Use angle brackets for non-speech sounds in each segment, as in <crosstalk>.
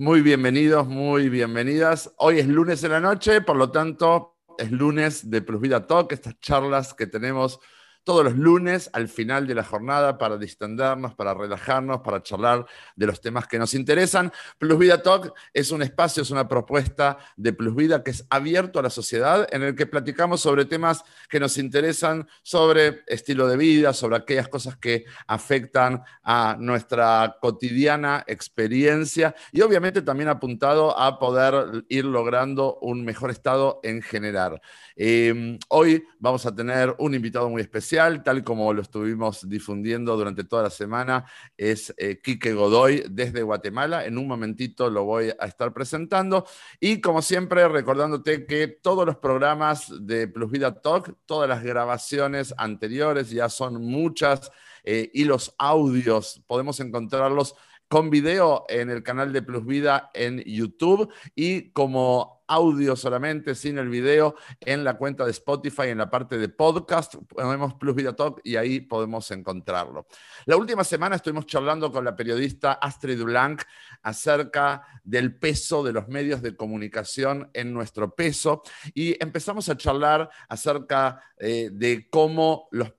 Muy bienvenidos, muy bienvenidas. Hoy es lunes en la noche, por lo tanto, es lunes de Plus Vida Talk, estas charlas que tenemos todos los lunes al final de la jornada para distendernos, para relajarnos, para charlar de los temas que nos interesan. Plus Vida Talk es un espacio, es una propuesta de Plus Vida que es abierto a la sociedad en el que platicamos sobre temas que nos interesan, sobre estilo de vida, sobre aquellas cosas que afectan a nuestra cotidiana experiencia y obviamente también apuntado a poder ir logrando un mejor estado en general. Eh, hoy vamos a tener un invitado muy especial tal como lo estuvimos difundiendo durante toda la semana, es eh, Godoy desde Guatemala. En un momentito lo voy a estar presentando. Y como siempre, recordándote que todos los programas de Plus Vida Talk, todas las grabaciones anteriores, ya son muchas, eh, y los audios, podemos encontrarlos con video en el canal de Plus Vida en YouTube y como audio solamente, sin el video, en la cuenta de Spotify, en la parte de podcast, ponemos Plus Vida Talk y ahí podemos encontrarlo. La última semana estuvimos charlando con la periodista Astrid Blanc acerca del peso de los medios de comunicación en nuestro peso y empezamos a charlar acerca eh, de cómo los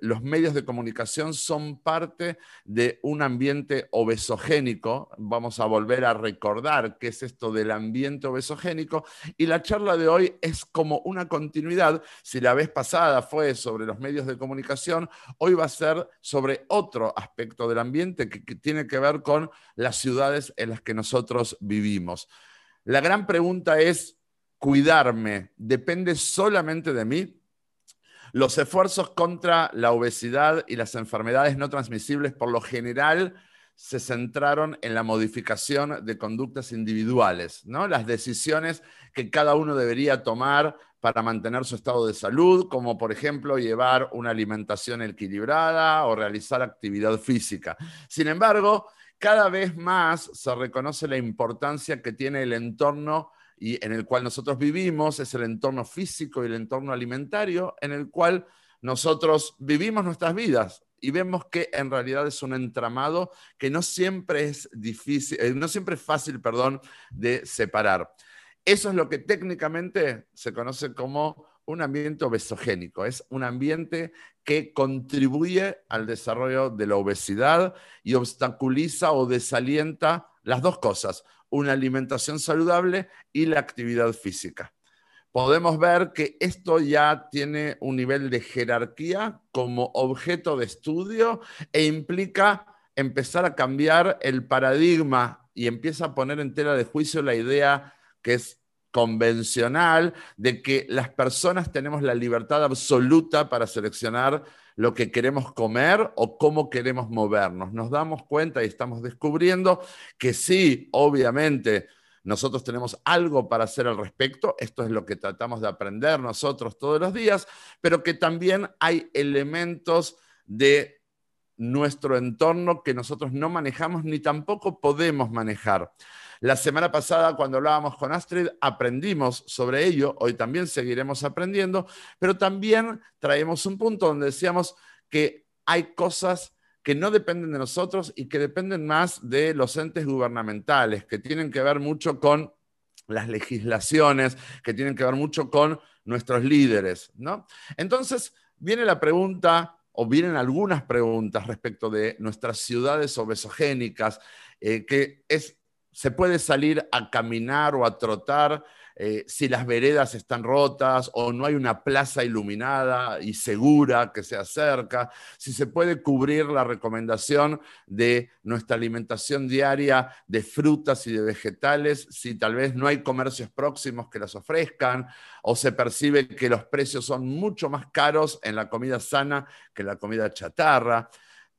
los medios de comunicación son parte de un ambiente obesogénico. Vamos a volver a recordar qué es esto del ambiente obesogénico. Y la charla de hoy es como una continuidad. Si la vez pasada fue sobre los medios de comunicación, hoy va a ser sobre otro aspecto del ambiente que, tiene que ver con las ciudades en las que nosotros vivimos. La gran pregunta es, ¿cuidarme depende solamente de mí? Los esfuerzos contra la obesidad y las enfermedades no transmisibles por lo general se centraron en la modificación de conductas individuales, ¿no? las decisiones que cada uno debería tomar para mantener su estado de salud, como por ejemplo llevar una alimentación equilibrada o realizar actividad física. Sin embargo, cada vez más se reconoce la importancia que tiene el entorno y en el cual nosotros vivimos, es el entorno físico y el entorno alimentario en el cual nosotros vivimos nuestras vidas y vemos que en realidad es un entramado que no siempre es difícil, eh, no siempre es fácil, perdón, de separar. Eso es lo que técnicamente se conoce como un ambiente obesogénico, es un ambiente que contribuye al desarrollo de la obesidad y obstaculiza o desalienta las dos cosas, una alimentación saludable y la actividad física. Podemos ver que esto ya tiene un nivel de jerarquía como objeto de estudio e implica empezar a cambiar el paradigma y empieza a poner en tela de juicio la idea que es convencional de que las personas tenemos la libertad absoluta para seleccionar lo que queremos comer o cómo queremos movernos. Nos damos cuenta y estamos descubriendo que sí, obviamente, nosotros tenemos algo para hacer al respecto, esto es lo que tratamos de aprender nosotros todos los días, pero que también hay elementos de nuestro entorno que nosotros no manejamos ni tampoco podemos manejar. La semana pasada, cuando hablábamos con Astrid, aprendimos sobre ello, hoy también seguiremos aprendiendo, pero también traemos un punto donde decíamos que hay cosas que no dependen de nosotros y que dependen más de los entes gubernamentales, que tienen que ver mucho con las legislaciones, que tienen que ver mucho con nuestros líderes, ¿no? Entonces, viene la pregunta, o vienen algunas preguntas respecto de nuestras ciudades obesogénicas, eh, que es se puede salir a caminar o a trotar eh, si las veredas están rotas o no hay una plaza iluminada y segura que se acerca, si se puede cubrir la recomendación de nuestra alimentación diaria de frutas y de vegetales, si tal vez no hay comercios próximos que las ofrezcan o se percibe que los precios son mucho más caros en la comida sana que en la comida chatarra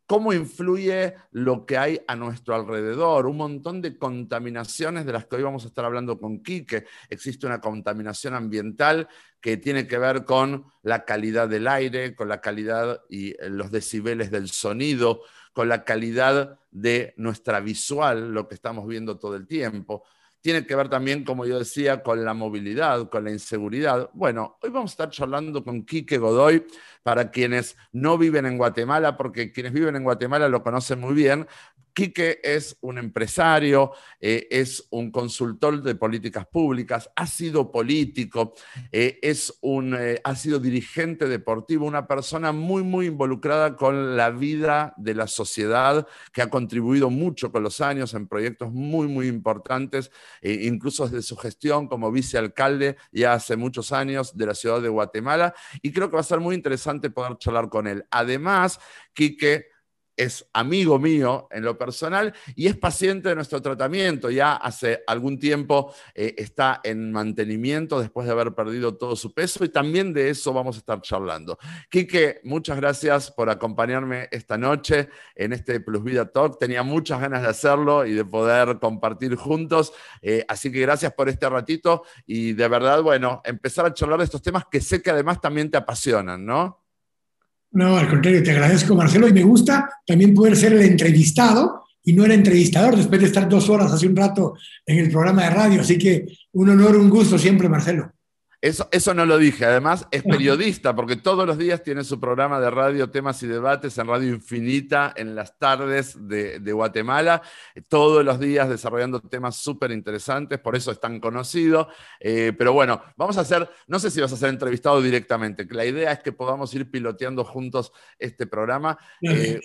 cómo influye lo que hay a nuestro alrededor, un montón de contaminaciones de las que hoy vamos a estar hablando con Quique. Existe una contaminación ambiental que tiene que ver con la calidad del aire, con la calidad y eh, los decibeles del sonido, con la calidad de nuestra visual, lo que estamos viendo todo el tiempo tiene que ver también, como yo decía, con la movilidad, con la inseguridad. Bueno, hoy vamos a estar charlando con Quique Godoy, para quienes no viven en Guatemala, porque quienes viven en Guatemala lo conocen muy bien. Quique es un empresario, eh, es un consultor de políticas públicas, ha sido político, eh, es un, eh, ha sido dirigente deportivo, una persona muy, muy involucrada con la vida de la sociedad, que ha contribuido mucho con los años en proyectos muy, muy importantes, incluso desde su gestión como vicealcalde ya hace muchos años de la ciudad de Guatemala. Y creo que va a ser muy interesante poder charlar con él. Además, Quique es amigo mío en lo personal y es paciente de nuestro tratamiento. Ya hace algún tiempo eh, está en mantenimiento después de haber perdido todo su peso y también de eso vamos a estar charlando. Quique, muchas gracias por acompañarme esta noche en este Plus Vida Talk. Tenía muchas ganas de hacerlo y de poder compartir juntos. Eh, así que gracias por este ratito y de verdad, bueno, empezar a charlar de estos temas que sé que además también te apasionan, ¿no? No, al contrario, te agradezco, Marcelo, y me gusta también poder ser el entrevistado y no el entrevistador después de estar dos horas hace un rato en el programa de radio. Así que un honor, un gusto siempre, Marcelo. Eso, eso no lo dije. Además, es periodista, porque todos los días tiene su programa de radio, temas y debates en Radio Infinita en las tardes de, Guatemala. Todos los días desarrollando temas súper interesantes, por eso es tan conocido. Eh, pero bueno, vamos a hacer, no sé si vas a ser entrevistado directamente, la idea es que podamos ir piloteando juntos este programa. Eh,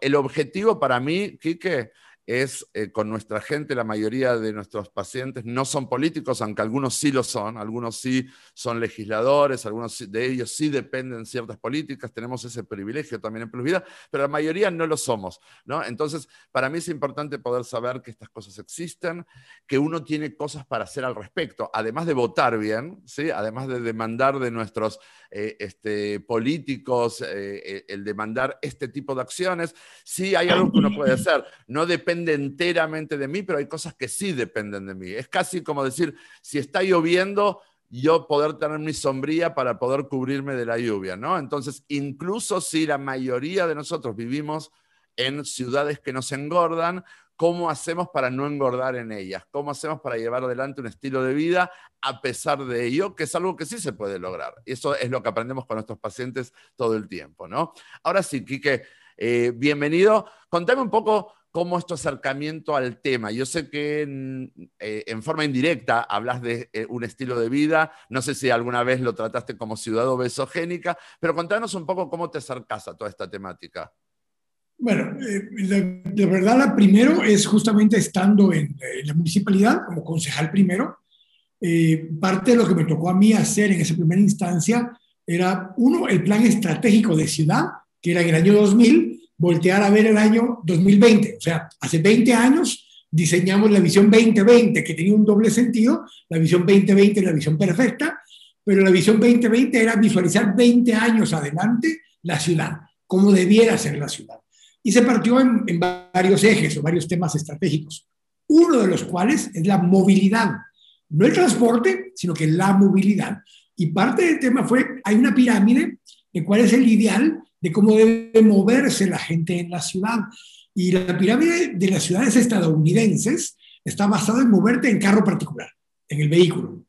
el objetivo para mí, Quique, es eh, con nuestra gente, la mayoría de nuestros pacientes no son políticos, aunque algunos sí lo son, algunos sí son legisladores, algunos de ellos sí dependen de ciertas políticas, tenemos ese privilegio también en Plus Vida, pero la mayoría no lo somos, ¿no? Entonces, para mí es importante poder saber que estas cosas existen, que uno tiene cosas para hacer al respecto, además de votar bien, ¿sí? Además de demandar de nuestros eh, este, políticos eh, el demandar este tipo de acciones, sí hay algo que uno puede hacer, no depende enteramente de mí, pero hay cosas que sí dependen de mí. Es casi como decir, si está lloviendo, yo poder tener mi sombría para poder cubrirme de la lluvia, ¿no? Entonces, incluso si la mayoría de nosotros vivimos en ciudades que nos engordan, ¿cómo hacemos para no engordar en ellas? ¿Cómo hacemos para llevar adelante un estilo de vida a pesar de ello? Que es algo que sí se puede lograr. Y eso es lo que aprendemos con nuestros pacientes todo el tiempo, ¿no? Ahora sí, Quique, eh, bienvenido. Contame un poco cómo es tu acercamiento al tema. Yo sé que en, eh, forma indirecta hablas de eh, un estilo de vida, no sé si alguna vez lo trataste como ciudad obesogénica, pero contanos un poco cómo te acercas a toda esta temática. Bueno, eh, de, verdad, la primero es justamente estando en, la municipalidad como concejal primero. parte de lo que me tocó a mí hacer en esa primera instancia era, uno, el plan estratégico de ciudad, que era en el año 2000, voltear a ver el año 2020. O sea, hace 20 años diseñamos la visión 2020, que tenía un doble sentido. La visión 2020 es la visión perfecta, pero la visión 2020 era visualizar 20 años adelante la ciudad, cómo debiera ser la ciudad. Y se partió en, en varios ejes o varios temas estratégicos, uno de los cuales es la movilidad. No el transporte, sino que la movilidad. Y parte del tema fue, hay una pirámide de cuál es el ideal de cómo debe moverse la gente en la ciudad. Y la pirámide de las ciudades estadounidenses está basada en moverte en carro particular, en el vehículo.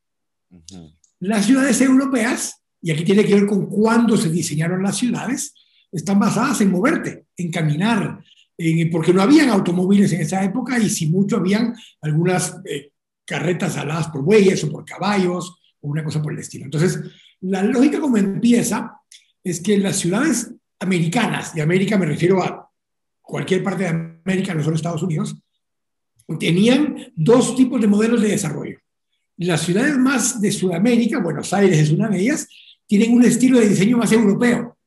Las ciudades europeas, y aquí tiene que ver con cuándo se diseñaron las ciudades, están basadas en moverte, en caminar, porque no habían automóviles en esa época y si mucho habían algunas eh, carretas aladas por bueyes o por caballos o una cosa por el estilo. Entonces, la lógica como empieza es que las ciudades americanas, y América me refiero a cualquier parte de América, no solo Estados Unidos, tenían dos tipos de modelos de desarrollo. Las ciudades más de Sudamérica, Buenos Aires es una de ellas, tienen un estilo de diseño más europeo,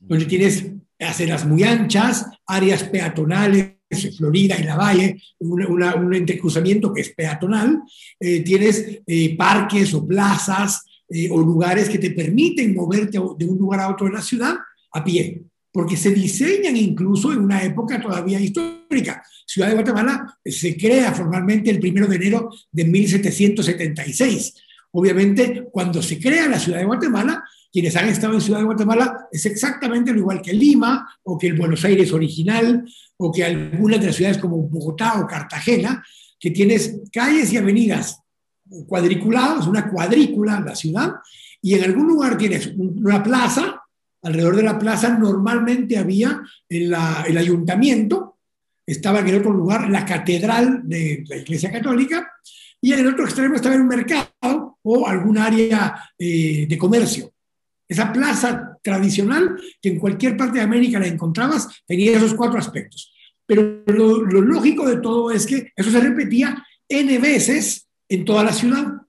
donde tienes aceras muy anchas, áreas peatonales, Florida y la Valle, un entrecruzamiento que es peatonal, eh, tienes eh, parques o plazas eh, o lugares que te permiten moverte de un lugar a otro de la ciudad a pie, porque se diseñan incluso en una época todavía histórica. Ciudad de Guatemala se crea formalmente el primero de enero de 1776. Obviamente, cuando se crea la Ciudad de Guatemala, quienes han estado en Ciudad de Guatemala es exactamente lo igual que Lima o que el Buenos Aires original o que algunas de las ciudades como Bogotá o Cartagena, que tienes calles y avenidas cuadriculadas, una cuadrícula la ciudad, y en algún lugar tienes una plaza alrededor de la plaza normalmente había el, ayuntamiento, estaba en el otro lugar la catedral de la Iglesia Católica y en el otro extremo estaba un mercado o algún área eh, de comercio. Esa plaza tradicional que en cualquier parte de América la encontrabas tenía esos cuatro aspectos. Pero lo, lo lógico de todo es que eso se repetía N veces en toda la ciudad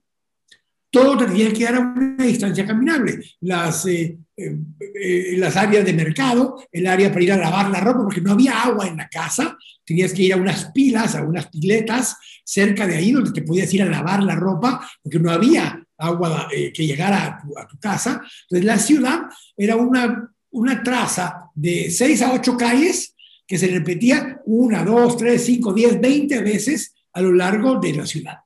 todo tenía que dar a una distancia caminable. Las, eh, eh, eh, las áreas de mercado, el área para ir a lavar la ropa, porque no había agua en la casa, tenías que ir a unas pilas, a unas piletas cerca de ahí donde te podías ir a lavar la ropa, porque no había agua que llegara a tu, a tu, casa. Entonces la ciudad era una, una traza de seis a ocho calles que se repetía una, dos, tres, cinco, diez, veinte veces a lo largo de la ciudad.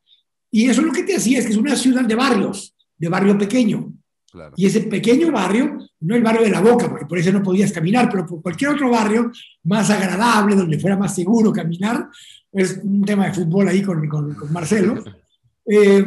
Y eso lo que te hacía es que es una ciudad de barrios, de barrio pequeño. Y ese pequeño barrio, no el barrio de la Boca, porque por eso no podías caminar, pero por cualquier otro barrio más agradable, donde fuera más seguro caminar, es un tema de fútbol ahí con, con, Marcelo. <laughs> Eh,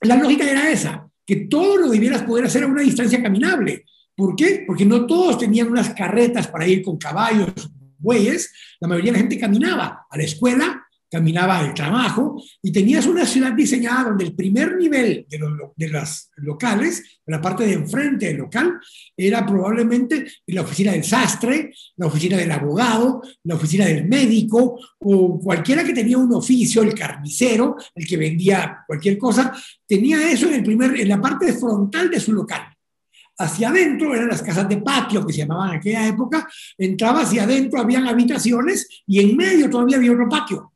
la lógica era esa, que todo lo debieras poder hacer a una distancia caminable. ¿Por qué? Porque no todos tenían unas carretas para ir con caballos, bueyes, la mayoría de la gente caminaba a la escuela caminaba al trabajo y tenías una ciudad diseñada donde el primer nivel de, los, de las locales, la parte de enfrente del local, era probablemente la oficina del sastre, la oficina del abogado, la oficina del médico o cualquiera que tenía un oficio, el carnicero, el que vendía cualquier cosa, tenía eso en, el primer, en la parte frontal de su local. Hacia adentro eran las casas de patio que se llamaban en aquella época, entraba hacia adentro, habían habitaciones y en medio todavía había otro patio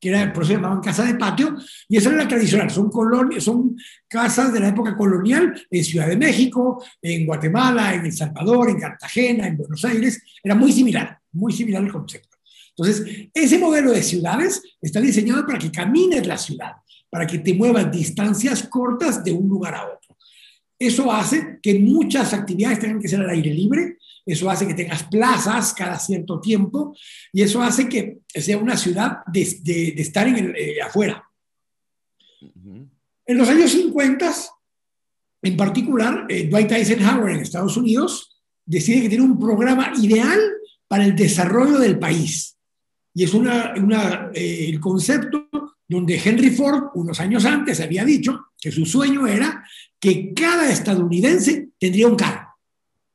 que era, por eso llamaban casa de patio, y esa era la tradicional, son, colonias, son casas de la época colonial en Ciudad de México, en Guatemala, en El Salvador, en Cartagena, en Buenos Aires, era muy similar, muy similar el concepto. Entonces, ese modelo de ciudades está diseñado para que camines la ciudad, para que te muevas distancias cortas de un lugar a otro. Eso hace que muchas actividades tengan que ser al aire libre, eso hace que tengas plazas cada cierto tiempo y eso hace que sea una ciudad de, de, estar en el, eh, afuera. En los años 50, en particular, eh, Dwight Eisenhower en Estados Unidos decide que tiene un programa ideal para el desarrollo del país. Y es una, una eh, el concepto donde Henry Ford, unos años antes, había dicho que su sueño era que cada estadounidense tendría un carro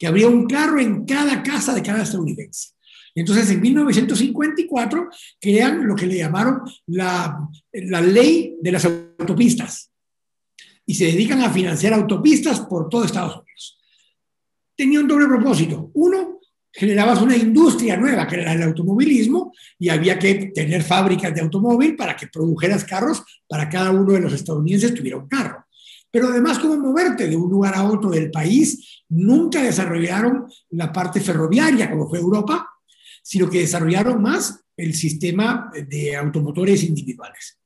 que habría un carro en cada casa de cada estadounidense. Entonces, en 1954 crean lo que le llamaron la, la ley de las autopistas y se dedican a financiar autopistas por todo Estados Unidos. Tenía un doble propósito. Uno, generabas una industria nueva, que era el automovilismo, y había que tener fábricas de automóvil para que produjeras carros para cada uno de los estadounidenses tuviera un carro. Pero además, cómo moverte de un lugar a otro del país. Nunca desarrollaron la parte ferroviaria, como fue Europa, sino que desarrollaron más el sistema de automotores individuales.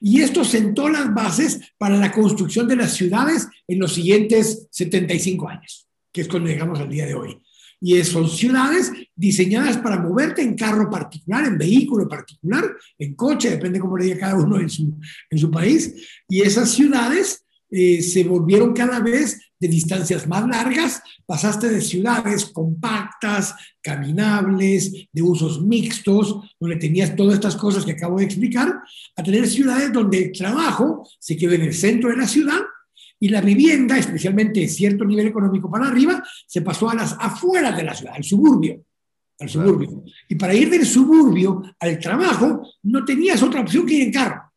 Y esto sentó las bases para la construcción de las ciudades en los siguientes 75 años, que es cuando llegamos al día de hoy. Y son ciudades diseñadas para moverte en carro particular, en vehículo particular, en coche, depende cómo le diga cada uno en su, en su país. Y esas ciudades eh, se volvieron cada vez de distancias más largas, pasaste de ciudades compactas, caminables, de usos mixtos, donde tenías todas estas cosas que acabo de explicar, a tener ciudades donde el trabajo se quedó en el centro de la ciudad y la vivienda, especialmente cierto nivel económico para arriba, se pasó a las afueras de la ciudad, al suburbio. Al suburbio. Y para ir del suburbio al trabajo, no tenías otra opción que ir en carro.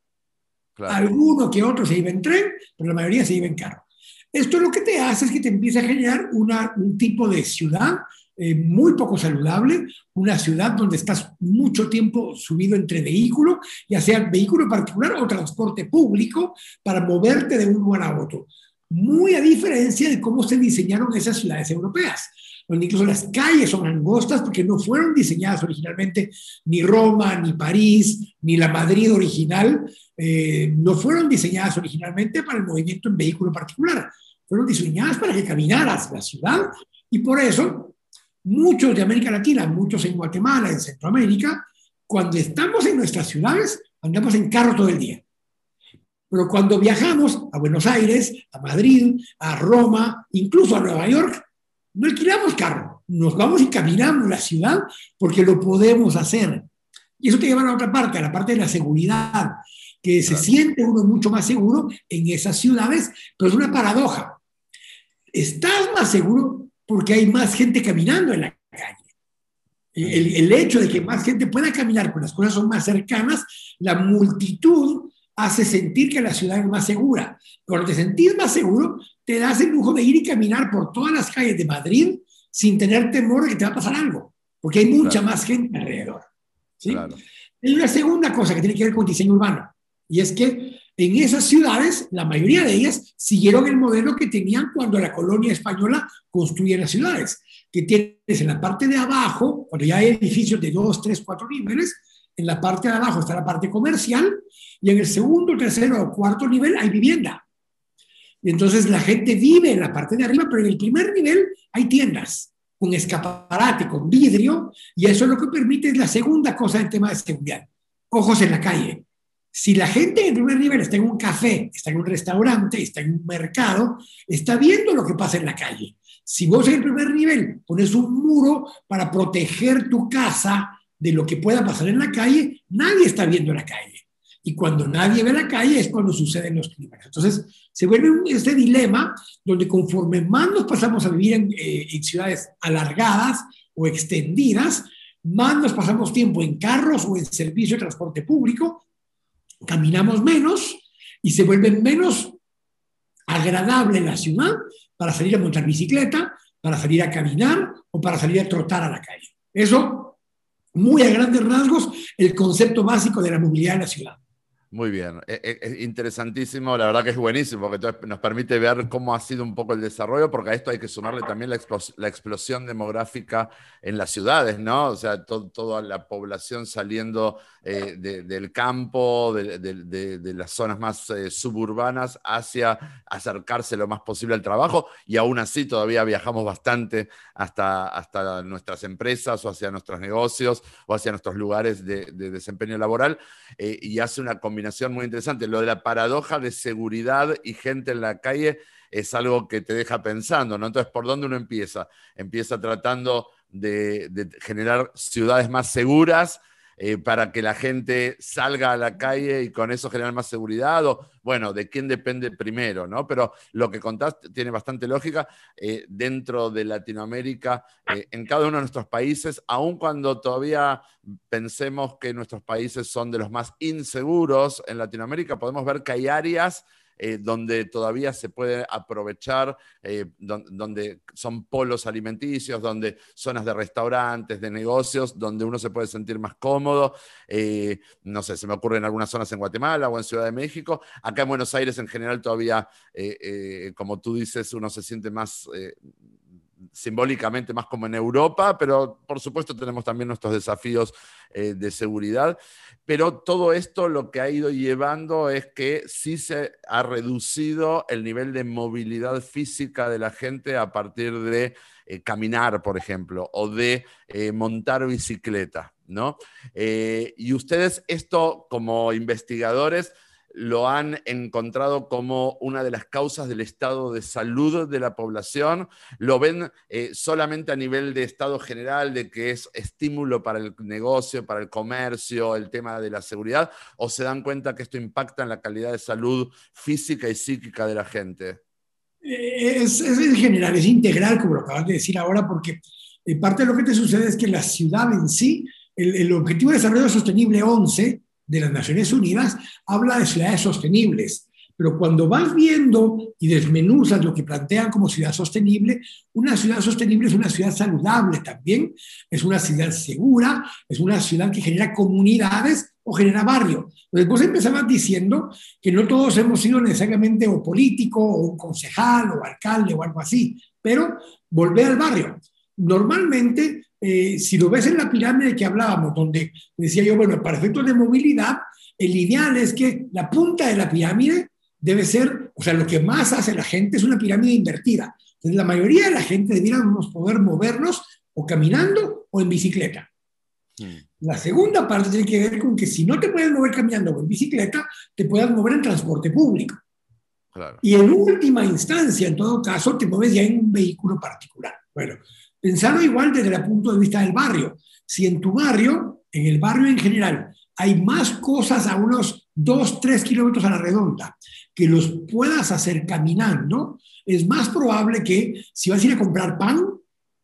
Alguno que otro se iba en tren, pero la mayoría se iba en carro. Esto lo que te hace es que te empieza a generar un tipo de ciudad eh, muy poco saludable, una ciudad donde estás mucho tiempo subido entre vehículos, ya sea vehículo particular o transporte público, para moverte de un lugar a otro. Muy a diferencia de cómo se diseñaron esas ciudades europeas donde incluso las calles son angostas porque no fueron diseñadas originalmente ni Roma, ni París, ni la Madrid original, eh, no fueron diseñadas originalmente para el movimiento en vehículo particular, fueron diseñadas para que caminaras la ciudad y por eso muchos de América Latina, muchos en Guatemala, en Centroamérica, cuando estamos en nuestras ciudades, andamos en carro todo el día. Pero cuando viajamos a Buenos Aires, a Madrid, a Roma, incluso a Nueva York, no alquilamos carro, nos vamos y caminamos la ciudad porque lo podemos hacer. Y eso te lleva a la otra parte, a la parte de la seguridad, que se siente uno mucho más seguro en esas ciudades, pero es una paradoja. Estás más seguro porque hay más gente caminando en la calle. El, el, hecho de que más gente pueda caminar, porque las cosas son más cercanas, la multitud hace sentir que la ciudad es más segura. Cuando te sentís más seguro, te das el lujo de ir y caminar por todas las calles de Madrid sin tener temor de que te va a pasar algo, porque hay mucha más gente alrededor. ¿sí? Hay una segunda cosa que tiene que ver con diseño urbano, y es que en esas ciudades, la mayoría de ellas siguieron el modelo que tenían cuando la colonia española construía las ciudades, que tienes en la parte de abajo, cuando ya hay edificios de dos, tres, cuatro niveles, en la parte de abajo está la parte comercial y en el segundo, tercero o cuarto nivel hay vivienda. Y entonces la gente vive en la parte de arriba, pero en el primer nivel hay tiendas con escaparate, con vidrio, y eso es lo que permite es la segunda cosa del tema de seguridad. Ojos en la calle. Si la gente en primer nivel está en un café, está en un restaurante, está en un mercado, está viendo lo que pasa en la calle. Si vos en primer nivel pones un muro para proteger tu casa de lo que pueda pasar en la calle, nadie está viendo la calle. Y cuando nadie ve la calle es cuando suceden los crímenes. Entonces, se vuelve este dilema donde conforme más nos pasamos a vivir en, eh, en ciudades alargadas o extendidas, más nos pasamos tiempo en carros o en servicio de transporte público, caminamos menos y se vuelve menos agradable la ciudad para salir a montar bicicleta, para salir a caminar o para salir a trotar a la calle. Eso muy a grandes rasgos el concepto básico de la movilidad en la ciudad. Muy bien, es, e, e, interesantísimo, la verdad que es buenísimo, porque nos permite ver cómo ha sido un poco el desarrollo, porque a esto hay que sumarle también la, explosión demográfica en las ciudades, ¿no? O sea, toda la población saliendo eh, del campo, de, las zonas más eh, suburbanas, hacia acercarse lo más posible al trabajo, y aún así todavía viajamos bastante hasta, hasta nuestras empresas o hacia nuestros negocios o hacia nuestros lugares de, desempeño laboral, eh, y hace una combinación muy interesante. Lo de la paradoja de seguridad y gente en la calle es algo que te deja pensando, ¿no? Entonces, ¿por dónde uno empieza? Empieza tratando de, generar ciudades más seguras eh, para que la gente salga a la calle y con eso generar más seguridad, o bueno, de quién depende primero, ¿no? Pero lo que contaste tiene bastante lógica. Eh, dentro de Latinoamérica, eh, en cada uno de nuestros países, aun cuando todavía pensemos que nuestros países son de los más inseguros en Latinoamérica, podemos ver que hay áreas eh, donde todavía se puede aprovechar, eh, donde son polos alimenticios, donde zonas de restaurantes, de negocios, donde uno se puede sentir más cómodo. Eh, no sé, se me ocurre en algunas zonas en Guatemala o en Ciudad de México. Acá en Buenos Aires en general todavía, como tú dices, uno se siente más simbólicamente más como en Europa, pero por supuesto tenemos también nuestros desafíos eh, de seguridad. Pero todo esto lo que ha ido llevando es que sí se ha reducido el nivel de movilidad física de la gente a partir de eh, caminar, por ejemplo, o de eh, montar bicicleta, ¿no? y ustedes esto como investigadores lo han encontrado como una de las causas del estado de salud de la población, lo ven eh, solamente a nivel de estado general, de que es estímulo para el negocio, para el comercio, el tema de la seguridad, o se dan cuenta que esto impacta en la calidad de salud física y psíquica de la gente. Eh, es, es general, es integral, como lo acabas de decir ahora, porque eh, parte de lo que te sucede es que la ciudad en sí, el, el Objetivo de Desarrollo Sostenible 11, de las Naciones Unidas habla de ciudades sostenibles, pero cuando vas viendo y desmenuzas lo que plantean como ciudad sostenible, una ciudad sostenible es una ciudad saludable también, es una ciudad segura, es una ciudad que genera comunidades o genera barrio. Entonces vos diciendo que no todos hemos sido necesariamente o político o un concejal o alcalde o algo así, pero volver al barrio. Normalmente eh, si lo ves en la pirámide que hablábamos, donde decía yo, bueno, para efectos de movilidad, el ideal es que la punta de la pirámide debe ser, o sea, lo que más hace la gente es una pirámide invertida. Entonces, la mayoría de la gente debiéramos poder movernos o caminando o en bicicleta. Hmm. La segunda parte tiene que ver con que si no te puedes mover caminando o en bicicleta, te puedas mover en transporte público. Y en última instancia, en todo caso, te mueves ya en un vehículo particular. Bueno, Pensarlo igual desde el punto de vista del barrio. Si en tu barrio en el barrio en general hay más cosas a unos 2, 3 kilómetros a la redonda que los puedas hacer caminando, es más probable que si vas a ir a comprar pan,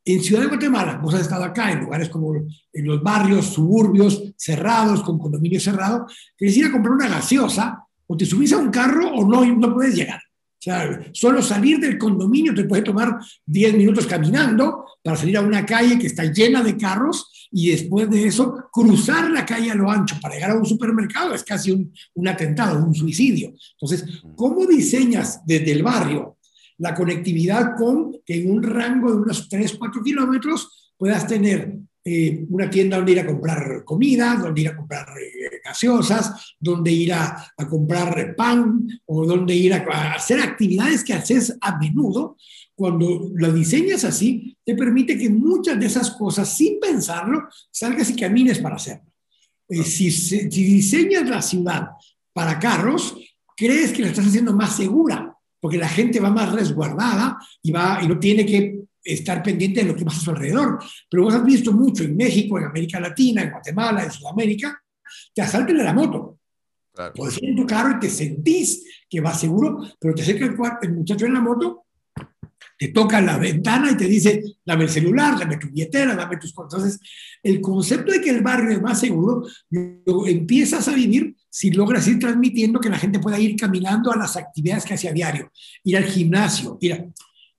en Ciudad de Guatemala, vos has estado acá en lugares como en los barrios, suburbios cerrados, con condominio cerrado, quieres ir a comprar una gaseosa, o te subís a un carro o no, no puedes llegar. O sea, solo salir del condominio te puede tomar 10 minutos caminando para salir a una calle que está llena de carros y después de eso cruzar la calle a lo ancho para llegar a un supermercado es casi un, un atentado, un suicidio. Entonces, ¿cómo diseñas desde el barrio la conectividad con que en un rango de unos 3, 4 kilómetros puedas tener eh, una tienda donde ir a comprar comida, donde ir a comprar eh, gaseosas, donde ir a, comprar pan o donde ir a, hacer actividades que haces a menudo. Cuando lo diseñas así, te permite que muchas de esas cosas, sin pensarlo, salgas y camines para hacerlo. Eh, si, si diseñas la ciudad para carros, crees que la estás haciendo más segura, porque la gente va más resguardada y, va, y no tiene que estar pendiente de lo que pasa a su alrededor. Pero vos has visto mucho en México, en América Latina, en Guatemala, en Sudamérica, te asaltan de la moto. Claro. Puedes ir en tu carro y te sentís que vas seguro, pero te acerca el, el muchacho en la moto, te toca la ventana y te dice, dame el celular, dame tu billetera, dame tus cosas. Entonces, el concepto de que el barrio es más seguro, lo empiezas a vivir si logras ir transmitiendo que la gente pueda ir caminando a las actividades que hace a diario, ir al gimnasio, ir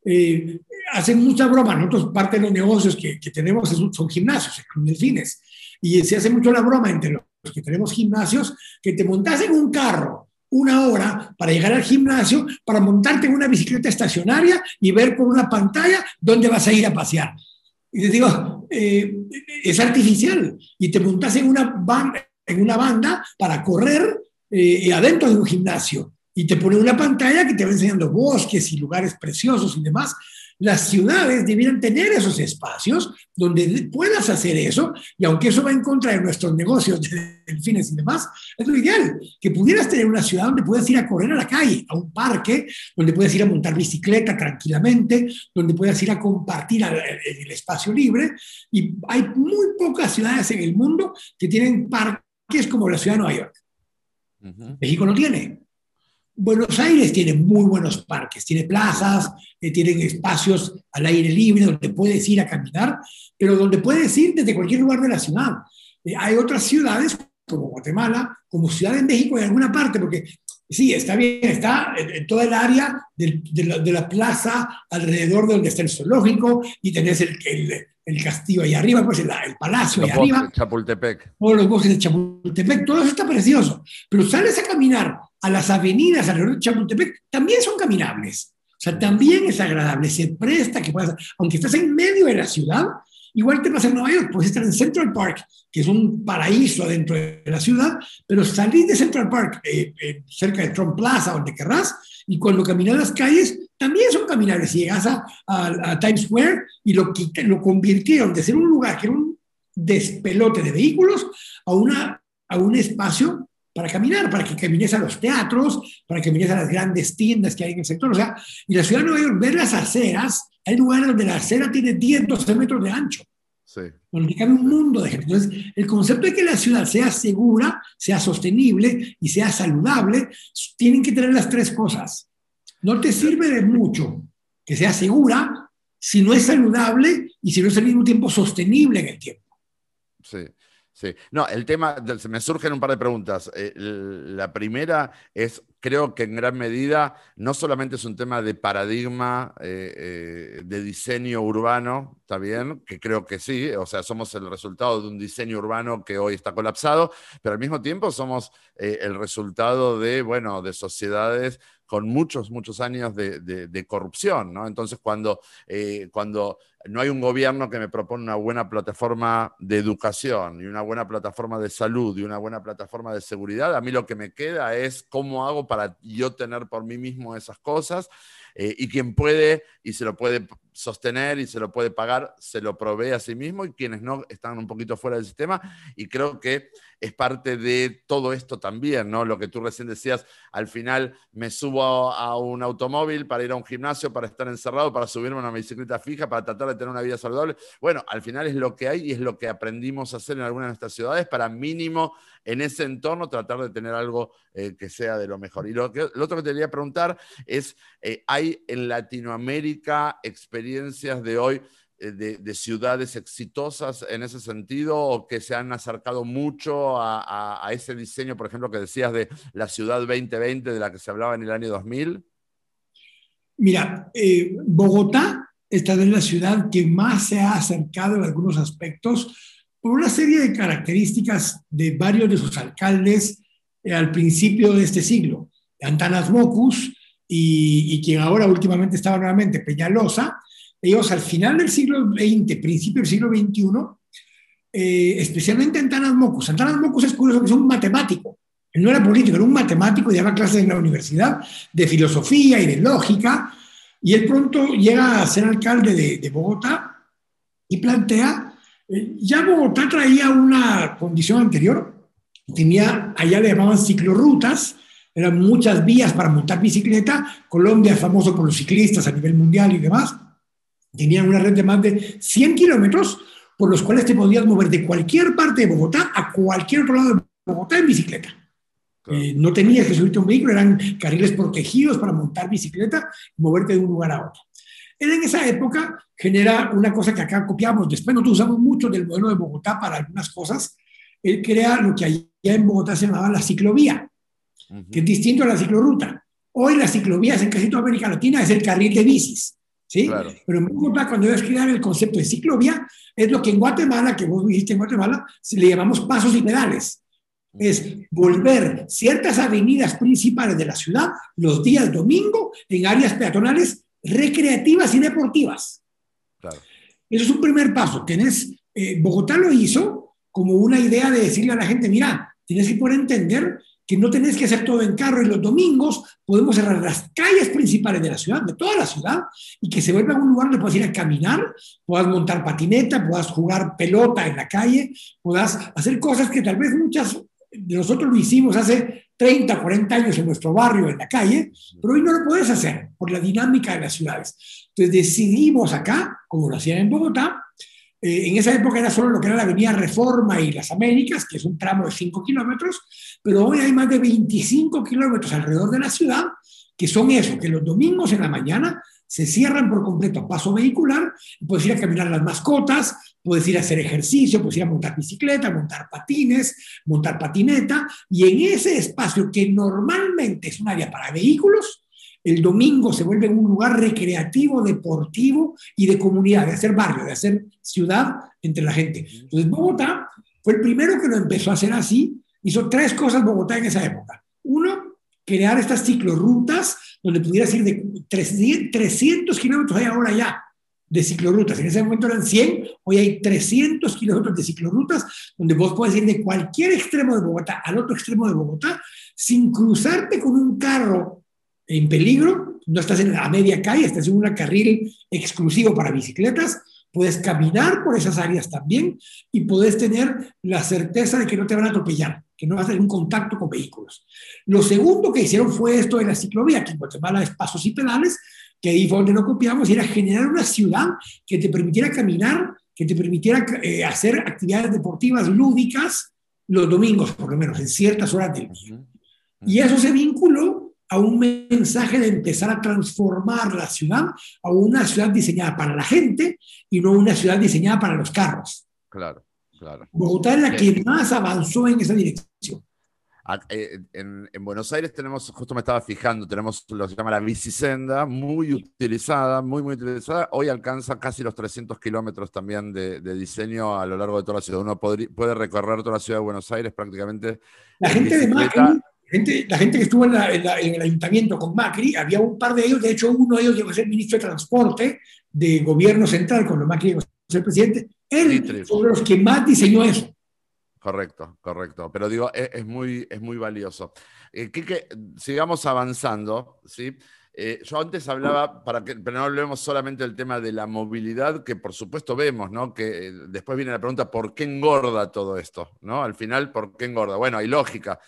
eh, hacen mucha broma, nosotros parte de los negocios que, que tenemos son gimnasios, el Delfines, y se hace mucho la broma entre los que tenemos gimnasios, que te montas en un carro una hora para llegar al gimnasio, para montarte en una bicicleta estacionaria y ver por una pantalla dónde vas a ir a pasear. Y te digo, eh, es artificial. Y te montas en una, banda, en una banda para correr eh, adentro de un gimnasio. Y te pone una pantalla que te va enseñando bosques y lugares preciosos y demás. Las ciudades debieran tener esos espacios donde puedas hacer eso, y aunque eso va en contra de nuestros negocios de delfines y demás, es lo ideal, que pudieras tener una ciudad donde puedas ir a correr a la calle, a un parque, donde puedas ir a montar bicicleta tranquilamente, donde puedas ir a compartir el espacio libre, y hay muy pocas ciudades en el mundo que tienen parques como la ciudad de Nueva York. México no tiene. Buenos Aires tiene muy buenos parques, tiene plazas, eh, tienen espacios al aire libre donde puedes ir a caminar, pero donde puedes ir desde cualquier lugar de la ciudad. Eh, hay otras ciudades como Guatemala, como Ciudad de México en alguna parte, porque sí, está bien, está en, toda el área de, la, plaza alrededor de donde está el zoológico y tenés el, el, castillo ahí arriba, pues el, palacio ahí arriba. Chapultepec. Todos los bosques de Chapultepec, todo eso está precioso. Pero sales a caminar a las avenidas alrededor de Chapultepec, también son caminables. O sea, también es agradable, se presta que puedas, aunque estás en medio de la ciudad, igual te pasa en Nueva York, puedes estar en Central Park, que es un paraíso dentro de la ciudad, pero salís de Central Park, eh, eh, cerca de Trump Plaza, donde querrás, y cuando caminas las calles, también son caminables. Si llegas a, a, Times Square y lo, lo convirtieron de ser un lugar que era un despelote de vehículos a, una, a un espacio para caminar, para que camines a los teatros, para que camines a las grandes tiendas que hay en el sector. O sea, y la ciudad de Nueva York, ver las aceras, hay lugares donde la acera tiene 10, 12 metros de ancho. Sí. Donde cabe un mundo de gente. Entonces, el concepto de que la ciudad sea segura, sea sostenible y sea saludable, tienen que tener las tres cosas. No te sirve de mucho que sea segura si no es saludable y si no es al mismo tiempo sostenible en el tiempo. Sí. Sí, no, el tema, se me surgen un par de preguntas. Eh, la primera es, creo que en gran medida no solamente es un tema de paradigma eh, eh, de diseño urbano, ¿está bien? Que creo que sí, o sea, somos el resultado de un diseño urbano que hoy está colapsado, pero al mismo tiempo somos el resultado de, bueno, de sociedades con muchos, muchos años de, corrupción, ¿no? Entonces, cuando, cuando no hay un gobierno que me propone una buena plataforma de educación y una buena plataforma de salud y una buena plataforma de seguridad, a mí lo que me queda es cómo hago para yo tener por mí mismo esas cosas eh, y quien puede y se lo puede sostener y se lo puede pagar, se lo provee a sí mismo y quienes no están un poquito fuera del sistema. Y creo que es parte de todo esto también, ¿no? Lo que tú recién decías, al final me subo a, un automóvil para ir a un gimnasio, para estar encerrado, para subirme a una bicicleta fija, para tratar de tener una vida saludable. Bueno, al final es lo que hay y es lo que aprendimos a hacer en algunas de nuestras ciudades para mínimo en ese entorno tratar de tener algo eh, que sea de lo mejor. Y lo, que, otro que te quería preguntar es, eh, ¿hay en Latinoamérica experiencias de hoy eh, de, ciudades exitosas en ese sentido o que se han acercado mucho a, ese diseño, por ejemplo, que decías de la ciudad 2020 de la que se hablaba en el año 2000? Mira, eh, Bogotá esta es la ciudad que más se ha acercado en algunos aspectos por una serie de características de varios de sus alcaldes eh, al principio de este siglo. Antanas Mocus y, y quien ahora últimamente estaba nuevamente, Peñalosa, ellos al final del siglo XX, principio del siglo XXI, eh, especialmente Antanas Mocus. Antanas Mocus es curioso que es un matemático. Él no era político, era un matemático y daba clases en la universidad de filosofía y de lógica. Y él pronto llega a ser alcalde de, Bogotá y plantea, eh, ya Bogotá traía una condición anterior, tenía, allá le llamaban ciclorrutas, eran muchas vías para montar bicicleta, Colombia es famoso por los ciclistas a nivel mundial y demás, Tenían una red de más de 100 kilómetros por los cuales te podías mover de cualquier parte de Bogotá a cualquier otro lado de Bogotá en bicicleta. Eh, no tenías que subirte a un vehículo, eran carriles protegidos para montar bicicleta y moverte de un lugar a otro. Él en esa época genera una cosa que acá copiamos, después nosotros usamos mucho del modelo de Bogotá para algunas cosas. Él crea lo que allá en Bogotá se llamaba la ciclovía, que es distinto a la ciclorruta. Hoy las ciclovías en casi toda América Latina es el carril de bicis. ¿Sí? Pero en Bogotá, cuando ellos crear el concepto de ciclovía, es lo que en Guatemala, que vos viviste en Guatemala, le llamamos pasos y pedales. Es volver ciertas avenidas principales de la ciudad los días domingo en áreas peatonales recreativas y deportivas. Eso es un primer paso. Tienes, eh, Bogotá lo hizo como una idea de decirle a la gente, mira, tienes que poder entender que no tenés que hacer todo en carro y los domingos podemos cerrar las calles principales de la ciudad, de toda la ciudad, y que se vuelva un lugar donde puedas ir a caminar, puedas montar patineta, puedas jugar pelota en la calle, puedas hacer cosas que tal vez muchas de nosotros lo hicimos hace 30, 40 años en nuestro barrio, en la calle, pero hoy no lo puedes hacer por la dinámica de las ciudades. Entonces decidimos acá, como lo hacían en Bogotá, eh, en esa época era solo lo que era la Avenida Reforma y las Américas, que es un tramo de 5 kilómetros, pero hoy hay más de 25 kilómetros alrededor de la ciudad que son eso, que los domingos en la mañana se cierran por completo a paso vehicular, puedes ir a caminar las mascotas, puedes ir a hacer ejercicio, puedes ir a montar bicicleta, montar patines, montar patineta, y en ese espacio que normalmente es un área para vehículos, el domingo se vuelve un lugar recreativo, deportivo y de comunidad, de hacer barrio, de hacer ciudad entre la gente. Entonces Bogotá fue el primero que lo empezó a hacer así, Hizo tres cosas Bogotá en esa época. Uno, crear estas ciclorrutas donde pudieras ir de 300 kilómetros, hay ahora ya de ciclorrutas. En ese momento eran 100, hoy hay 300 kilómetros de ciclorrutas donde vos puedes ir de cualquier extremo de Bogotá al otro extremo de Bogotá sin cruzarte con un carro en peligro. No estás en, a media calle, estás en un carril exclusivo para bicicletas puedes caminar por esas áreas también y puedes tener la certeza de que no te van a atropellar, que no vas a tener un contacto con vehículos. Lo segundo que hicieron fue esto de la ciclovía, que en Guatemala es pasos y pedales, que ahí fue donde lo copiamos, y era generar una ciudad que te permitiera caminar, que te permitiera eh, hacer actividades deportivas lúdicas los domingos, por lo menos, en ciertas horas del día. Y eso se vinculó a un mensaje de empezar a transformar la ciudad a una ciudad diseñada para la gente y no una ciudad diseñada para los carros. Claro, claro. Bogotá es la que más avanzó en esa dirección. Eh, en, Buenos Aires tenemos, justo me estaba fijando, tenemos lo que se llama la bicisenda, muy utilizada, muy, muy utilizada. Hoy alcanza casi los 300 kilómetros también de, diseño a lo largo de toda la ciudad. Uno puede recorrer toda la ciudad de Buenos Aires prácticamente. La gente de Macri la gente que estuvo en, el ayuntamiento con Macri, había un par de ellos, de hecho uno de ellos llegó a ser ministro de Transporte de gobierno central, cuando Macri llegó a ser presidente, él los que más diseñó eso. Correcto, correcto. Pero digo, es, muy, es muy valioso. Eh, que, sigamos avanzando, ¿sí? eh, yo antes hablaba, para que, pero no hablemos solamente del tema de la movilidad, que por supuesto vemos, ¿no? Que eh, después viene la pregunta, ¿por qué engorda todo esto? ¿No? Al final, ¿por qué engorda? Bueno, hay lógica.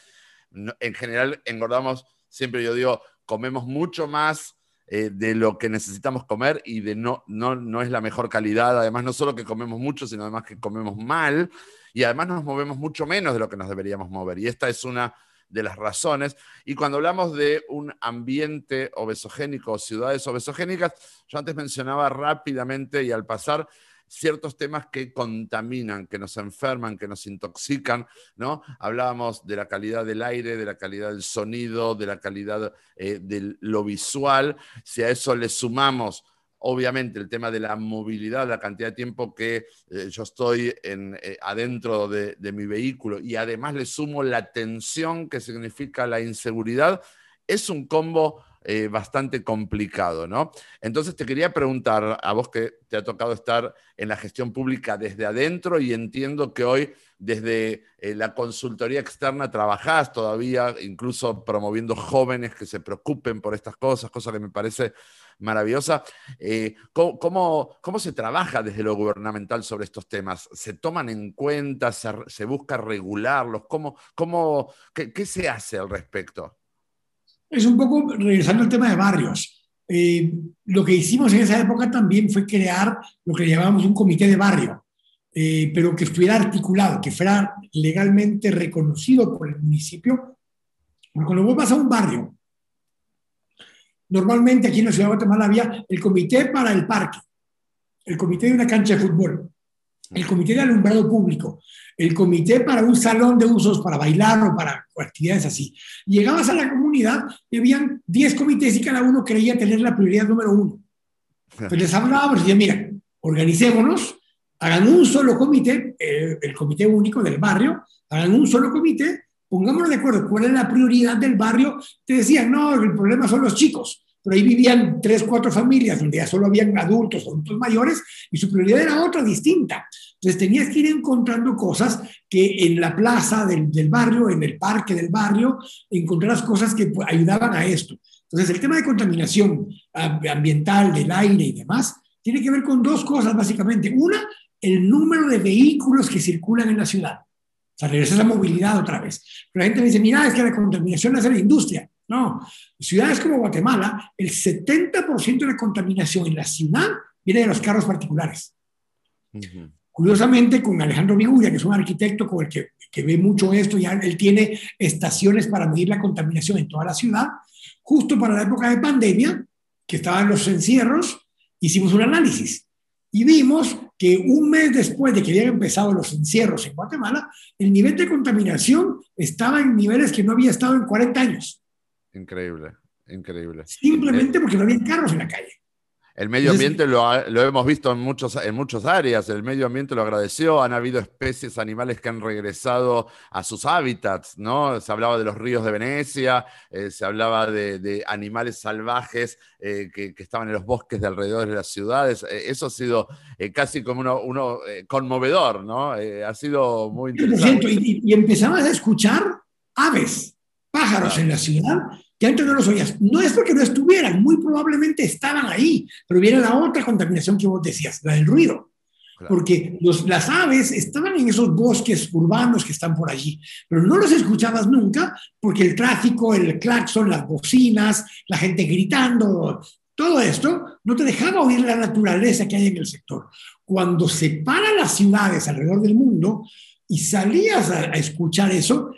En general, engordamos, siempre yo digo, comemos mucho más eh, de lo que necesitamos comer y de no, no, no es la mejor calidad. Además, no solo que comemos mucho, sino además que comemos mal y además nos movemos mucho menos de lo que nos deberíamos mover. Y esta es una de las razones. Y cuando hablamos de un ambiente obesogénico o ciudades obesogénicas, yo antes mencionaba rápidamente y al pasar ciertos temas que contaminan, que nos enferman, que nos intoxican, ¿no? Hablábamos de la calidad del aire, de la calidad del sonido, de la calidad eh, de lo visual. Si a eso le sumamos obviamente el tema de la movilidad, la cantidad de tiempo que eh, yo estoy eh, adentro de, mi vehículo y además le sumo la tensión que significa la inseguridad, es un combo eh, bastante complicado, ¿no? Entonces te quería preguntar, a vos que te ha tocado estar en la gestión pública desde adentro y entiendo que hoy desde la consultoría externa trabajás todavía, incluso promoviendo jóvenes que se preocupen por estas cosas, cosa que me parece maravillosa. Eh, ¿cómo, cómo, se trabaja desde lo gubernamental sobre estos temas? ¿Se toman en cuenta? ¿Se, busca regularlos? ¿Cómo, cómo, qué, se hace al respecto? Es un poco regresando al tema de barrios. Eh, lo que hicimos en esa época también fue crear lo que llamábamos un comité de barrio, eh, pero que estuviera articulado, que fuera legalmente reconocido por el municipio. Cuando vos vas a un barrio Normalmente aquí en la ciudad de Guatemala había el comité para el parque, el comité de una cancha de fútbol, el comité de alumbrado público, el comité para un salón de usos para bailar o para actividades así. Llegabas a la comunidad y habían 10 comités y cada uno creía tener la prioridad número uno. Entonces les hablábamos y decían, mira, organicémonos, hagan un solo comité, eh, el comité único del barrio, hagan un solo comité pongámonos de acuerdo, ¿cuál es la prioridad del barrio? Te decían, no, el problema son los chicos, pero ahí vivían tres, cuatro familias donde ya solo habían adultos, adultos mayores, y su prioridad era otra, distinta. Entonces tenías que ir encontrando cosas que en la plaza del, del barrio, en el parque del barrio, encontrarás cosas que pues, ayudaban a esto. Entonces el tema de contaminación ambiental, del aire y demás, tiene que ver con dos cosas básicamente. Una, el número de vehículos que circulan en la ciudad. O sea, regresa esa movilidad otra vez. Pero la gente me dice, mira, es que la contaminación hace la industria. No, ciudades como Guatemala, el 70% de la contaminación en la ciudad viene de los carros particulares. Curiosamente, con Alejandro Viguria, que es un arquitecto con el que, que, ve mucho esto, ya él tiene estaciones para medir la contaminación en toda la ciudad. Justo para la época de pandemia, que estaban los encierros, hicimos un análisis y vimos que un mes después de que habían empezado los encierros en Guatemala, el nivel de contaminación estaba en niveles que no había estado en 40 años. Increíble, increíble. Simplemente porque no había carros en la calle. El medio ambiente lo, hemos visto en, muchos, en muchas áreas, el medio ambiente lo agradeció, han habido especies animales que han regresado a sus hábitats, ¿no? Se hablaba de los ríos de Venecia, eh, se hablaba de, animales salvajes eh, que, estaban en los bosques de alrededor de las ciudades, eh, eso ha sido casi como uno, conmovedor, ¿no? ha sido muy interesante. Y, y, empezabas a escuchar aves, pájaros en la ciudad que antes no los oías. No es porque no estuvieran, muy probablemente estaban ahí, pero viene la otra contaminación que vos decías, la del ruido. Porque los, las aves estaban en esos bosques urbanos que están por allí, pero no los escuchabas nunca porque el tráfico, el claxon, las bocinas, la gente gritando, todo esto no te dejaba oír la naturaleza que hay en el sector. Cuando se paran las ciudades alrededor del mundo y salías a escuchar eso,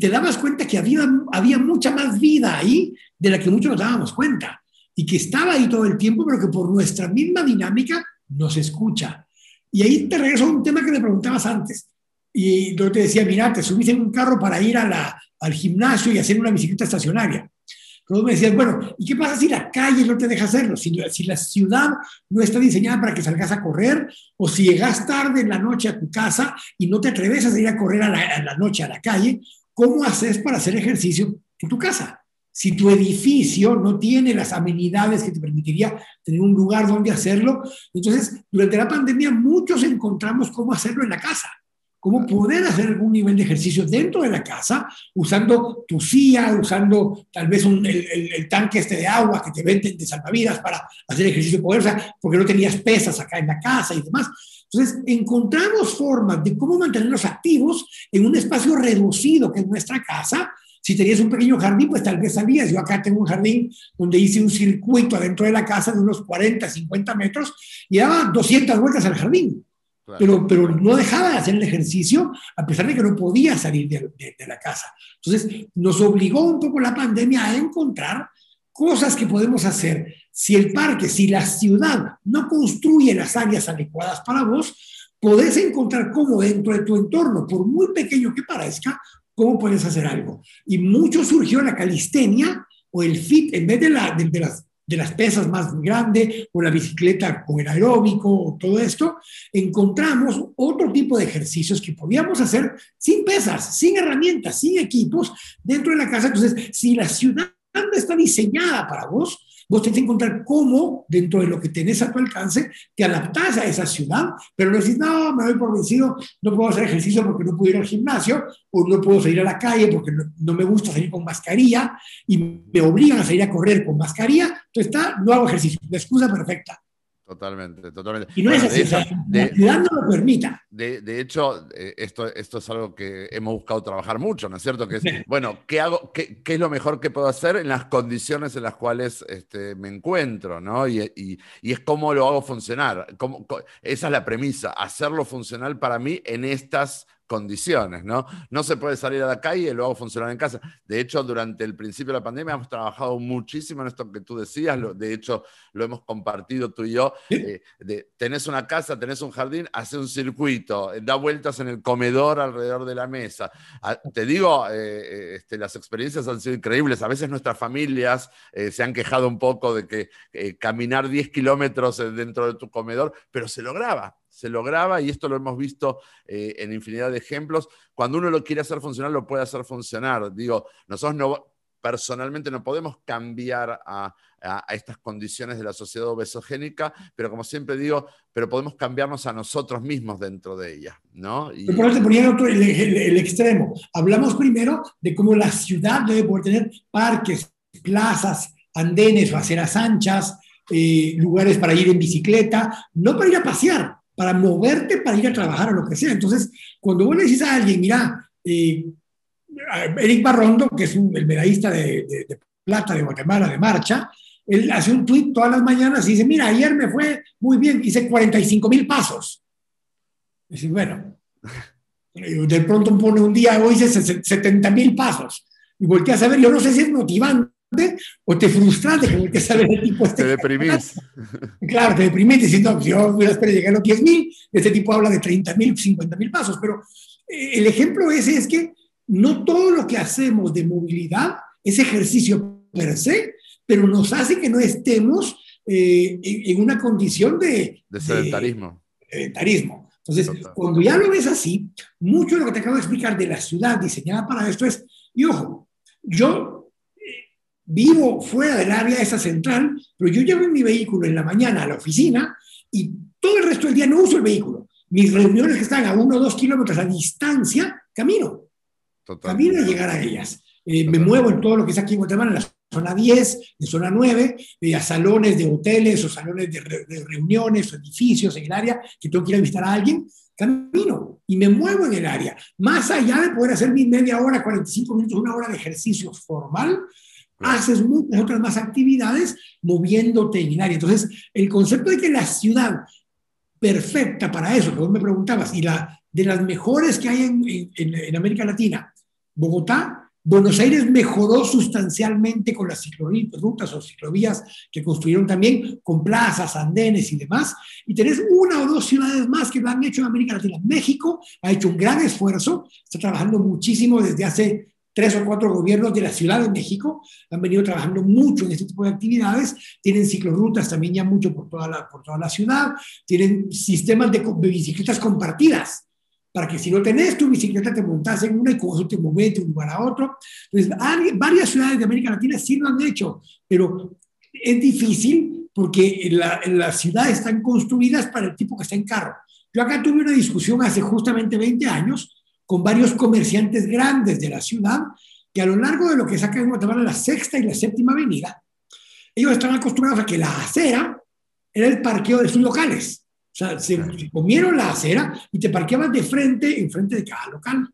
te dabas cuenta que había, había mucha más vida ahí de la que muchos nos dábamos cuenta y que estaba ahí todo el tiempo, pero que por nuestra misma dinámica nos escucha. Y ahí te regreso a un tema que me preguntabas antes. Y yo te decía, mira, te subiste en un carro para ir a la, al gimnasio y hacer una bicicleta estacionaria. Pero me decías, bueno, ¿y qué pasa si la calle no te deja hacerlo? Si, si la ciudad no está diseñada para que salgas a correr, o si llegas tarde en la noche a tu casa y no te atreves a salir a correr a la, noche a la calle, ¿cómo haces para hacer ejercicio en tu casa? Si tu edificio no tiene las amenidades que te permitiría tener un lugar donde hacerlo, entonces durante la pandemia muchos encontramos cómo hacerlo en la casa cómo poder hacer algún nivel de ejercicio dentro de la casa, usando tu silla, usando tal vez el, el, tanque este de agua que te venden de salvavidas para hacer ejercicio poder, o sea, porque no tenías pesas acá en la casa y demás. Entonces, encontramos formas de cómo mantenerlos activos en un espacio reducido que es nuestra casa. Si tenías un pequeño jardín, pues tal vez sabías. Yo acá tengo un jardín donde hice un circuito adentro de la casa de unos 40, 50 metros y daba 200 vueltas al jardín. Pero, pero no dejaba de hacer el ejercicio a pesar de que no podía salir de, de, la casa. Entonces, nos obligó un poco la pandemia a encontrar cosas que podemos hacer. Si el parque, si la ciudad no construye las áreas adecuadas para vos, podés encontrar cómo dentro de tu entorno, por muy pequeño que parezca, cómo puedes hacer algo. Y mucho surgió la calistenia o el fit, en vez de, la, de, de las de las pesas más grandes, o la bicicleta con el aeróbico, o todo esto, encontramos otro tipo de ejercicios que podíamos hacer sin pesas, sin herramientas, sin equipos dentro de la casa. Entonces, si la ciudad está diseñada para vos, Vos tenés que encontrar cómo, dentro de lo que tenés a tu alcance, te adaptás a esa ciudad, pero no decís, no, me doy por vencido, no puedo hacer ejercicio porque no puedo ir al gimnasio, o no puedo salir a la calle porque no, me gusta salir con mascarilla, y me obligan a salir a correr con mascarilla, está, no hago ejercicio. La excusa perfecta. Totalmente, totalmente. Y no es así, de la no lo permita. De, hecho, eh, esto, esto es algo que hemos buscado trabajar mucho, ¿no es cierto? Que es, <laughs> bueno, ¿qué, hago, qué, qué, es lo mejor que puedo hacer en las condiciones en las cuales este, me encuentro, ¿no? Y, y, y, es cómo lo hago funcionar. Cómo, esa es la premisa, hacerlo funcional para mí en estas condiciones, ¿no? No se puede salir a la calle y luego funcionar en casa. De hecho, durante el principio de la pandemia hemos trabajado muchísimo en esto que tú decías, de hecho, lo hemos compartido tú y yo. Eh, de, tenés una casa, tenés un jardín, hace un circuito, da vueltas en el comedor alrededor de la mesa. Ah, te digo, eh, eh, este, las experiencias han sido increíbles. A veces nuestras familias se han quejado un poco de que caminar 10 kilómetros dentro de tu comedor, pero se lograba se lograba y esto lo hemos visto eh, en infinidad de ejemplos. Cuando uno lo quiere hacer funcionar, lo puede hacer funcionar. Digo, nosotros no, personalmente no podemos cambiar a, estas condiciones de la sociedad obesogénica, pero como siempre digo, pero podemos cambiarnos a nosotros mismos dentro de ella, ¿no? Y... Por eso ponía otro, el, extremo. Hablamos primero de cómo la ciudad debe poder tener parques, plazas, andenes aceras anchas, eh, lugares para ir en bicicleta, no para ir a pasear, para moverte, para ir a trabajar o lo que sea. Entonces, cuando vos le dices a alguien, mira, eh, Eric Barrondo, que es un, el medallista de, plata de Guatemala de marcha, él hace un tweet todas las mañanas y dice, mira, ayer me fue muy bien, hice 45 mil pasos. Y dice, bueno, <laughs> de pronto pone un día, hoy hice 70 mil pasos. Y volteas a ver, yo no sé si es motivante o te frustraste como que sabes el tipo este. Te deprimís. Claro, te deprimís diciendo, yo voy a esperar llegar a los 10 mil, este tipo habla de 30 mil, 50 mil pasos, pero eh, el ejemplo ese es que no todo lo que hacemos de movilidad es ejercicio per se, pero nos hace que no estemos eh, en, una condición de... De sedentarismo. sedentarismo. Entonces, cuando ya lo ves así, mucho de lo que te acabo de explicar de la ciudad diseñada para esto es, y ojo, yo vivo fuera del área esa central, pero yo llevo mi vehículo en la mañana a la oficina y todo el resto del día no uso el vehículo. Mis reuniones que están a uno o dos kilómetros a distancia, camino. Camino a llegar a ellas. Eh, me muevo en todo lo que es aquí en Guatemala, en la zona 10, en zona 9, eh, a salones de hoteles o salones de, de, reuniones o edificios en el área que tengo que ir a visitar a alguien, camino y me muevo en el área. Más allá de poder hacer mi media hora, 45 minutos, una hora de ejercicio formal, haces muchas otras más actividades moviéndote en el área. Entonces, el concepto de que la ciudad perfecta para eso, que vos me preguntabas, y la de las mejores que hay en, en, América Latina, Bogotá, Buenos Aires mejoró sustancialmente con las ciclorrutas o ciclovías que construyeron también, con plazas, andenes y demás. Y tenés una o dos ciudades más que lo han hecho en América Latina. México ha hecho un gran esfuerzo, está trabajando muchísimo desde hace tres o cuatro gobiernos de la Ciudad de México han venido trabajando mucho en este tipo de actividades, tienen ciclorrutas también ya mucho por toda la, por toda la ciudad, tienen sistemas de, bicicletas compartidas, para que si no tenés tu bicicleta te montas en una y con eso te mueves de un lugar a otro. Entonces, varias ciudades de América Latina sí lo han hecho, pero es difícil porque las ciudades están construidas para el tipo que está en carro. Yo acá tuve una discusión hace justamente 20 años con varios comerciantes grandes de la ciudad que a lo largo de lo que sacan en Guatemala la sexta y la séptima avenida, ellos están acostumbrados a que la acera era el parqueo de sus locales. O sea, se, comieron la acera y te parqueabas de frente, en frente de cada local.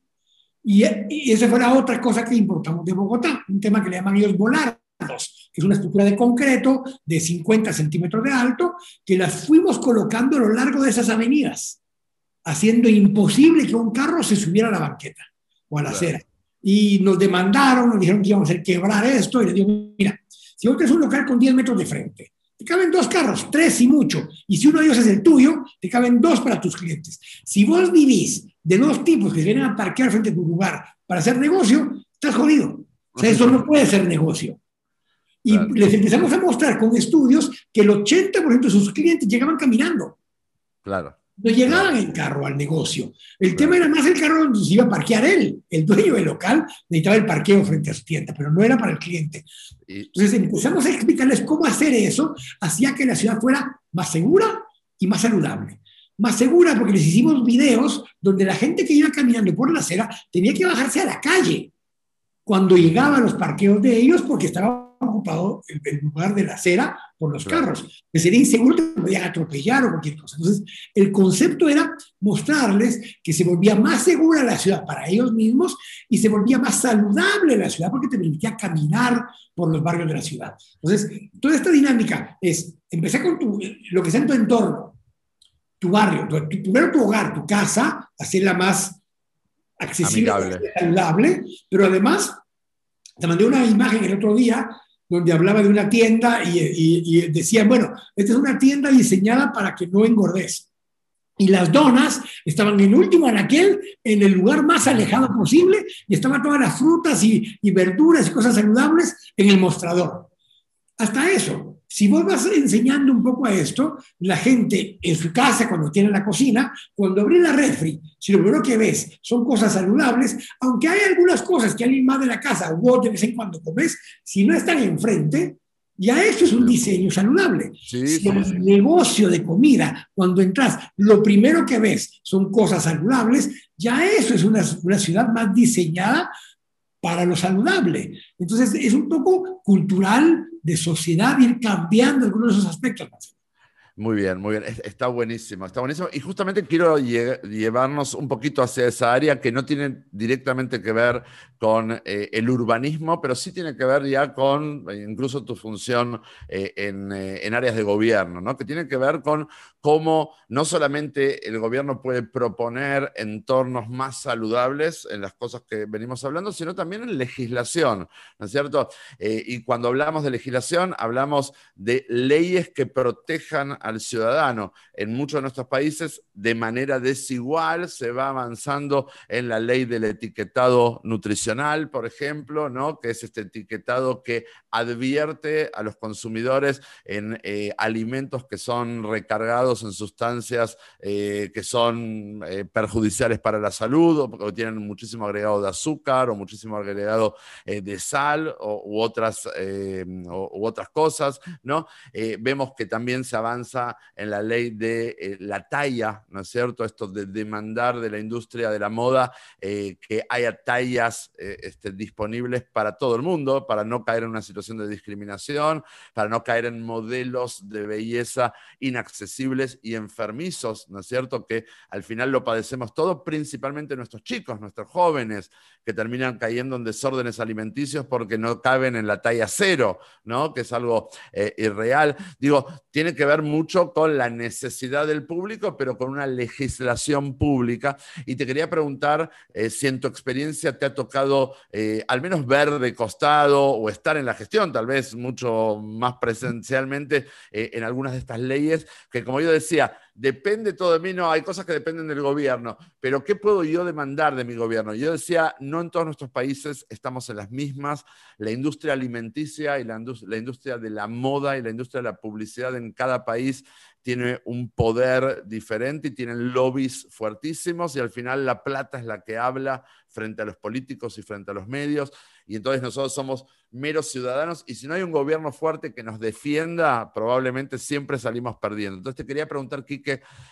Y, y, esa fue la otra cosa que importamos de Bogotá, un tema que le llaman ellos volardos, que es una estructura de concreto de 50 centímetros de alto, que las fuimos colocando a lo largo de esas avenidas, haciendo imposible que un carro se subiera a la banqueta o a la acera. Y nos demandaron, nos dijeron que íbamos a hacer quebrar esto, y les digo, mira, si vos tenés un local con 10 metros de frente, te caben dos carros, tres y mucho, y si uno de ellos es el tuyo, te caben dos para tus clientes. Si vos vivís de dos tipos que vienen a parquear frente a tu lugar para hacer negocio, estás jodido. O sea, eso no <laughs> puede ser negocio. Y les empezamos a mostrar con estudios que el 80% de sus clientes llegaban caminando. Claro. No llegaban en carro al negocio. El tema era más el carro donde se iba a parquear él. El dueño del local necesitaba el parqueo frente a su tienda, pero no era para el cliente. Entonces empezamos a explicarles cómo hacer eso, hacía que la ciudad fuera más segura y más saludable. Más segura porque les hicimos videos donde la gente que iba caminando por la acera tenía que bajarse a la calle cuando llegaban los parqueos de ellos porque estaba ocupado el, lugar de la acera por los carros, que sería inseguro que podían atropellar o cualquier cosa. Entonces, el concepto era mostrarles que se volvía más segura la ciudad para ellos mismos y se volvía más saludable la ciudad porque te permitía caminar por los barrios de la ciudad. Entonces, toda esta dinámica es empezar con tu, lo que está en tu entorno, tu barrio, tu, primero tu hogar, tu casa, hacerla más accesible, saludable, pero además te mandé una imagen el otro día donde hablaba de una tienda y, decían, bueno, esta es una tienda diseñada para que no engordes. Y las donas estaban en último en aquel, en el lugar más alejado posible, y estaban todas las frutas y, y verduras y cosas saludables en el mostrador. Hasta eso, si vos vas enseñando un poco a esto, la gente en su casa, cuando tiene la cocina, cuando abre la refri, si lo primero que ves son cosas saludables, aunque hay algunas cosas que alguien más de la casa o vos de vez en cuando comes, si no están enfrente, ya eso es un diseño saludable. si el negocio de comida, cuando entras, lo primero que ves son cosas saludables, ya eso es una, una ciudad más diseñada para lo saludable. Entonces, es un poco cultural de sociedad ir cambiando algunos de esos aspectos. Muy bien, muy bien. Está buenísimo, está buenísimo. Y justamente quiero llevarnos un poquito hacia esa área que no tiene directamente que ver con eh, el urbanismo, pero sí tiene que ver ya con eh, incluso tu función eh, en, en, áreas de gobierno, ¿no? que tiene que ver con cómo no solamente el gobierno puede proponer entornos más saludables en las cosas que venimos hablando, sino también en legislación, ¿no es cierto? y cuando hablamos de legislación, hablamos de leyes que protejan al ciudadano. En muchos de nuestros países, de manera desigual, se va avanzando en la ley del etiquetado nutricional, por ejemplo, ¿no? que es este etiquetado que advierte a los consumidores en eh, alimentos que son recargados en sustancias eh, que son eh, perjudiciales para la salud o, tienen muchísimo agregado de azúcar o muchísimo agregado de sal o, u, otras, u otras cosas. ¿no? vemos que también se avanza en la ley de eh, la talla, ¿no es cierto? Esto de demandar de la industria de la moda eh, que haya tallas eh, este, disponibles para todo el mundo, para no caer en una situación de discriminación, para no caer en modelos de belleza inaccesibles y enfermizos, ¿no es cierto? Que al final lo padecemos todo, principalmente nuestros chicos, nuestros jóvenes, que terminan cayendo en desórdenes alimenticios porque no caben en la talla cero, ¿no? Que es algo irreal. Digo, tiene que ver mucho con la necesidad del público, pero con una legislación pública. Y te quería preguntar eh, si en tu experiencia te ha tocado eh, al menos ver de costado o estar en la gestión, tal vez mucho más presencialmente eh, en algunas de estas leyes, que como yo decía, depende todo de mí, no, hay cosas que dependen del gobierno, pero ¿qué puedo yo demandar de mi gobierno? Yo decía, no en todos nuestros países estamos en las mismas, la industria alimenticia y la, industria de la moda y la industria de la publicidad en cada país tiene un poder diferente y tienen lobbies fuertísimos y al final la plata es la que habla frente a los políticos y frente a los medios y entonces nosotros somos meros ciudadanos y si no hay un gobierno fuerte que nos defienda, probablemente siempre salimos perdiendo. Entonces te quería preguntar, Quique,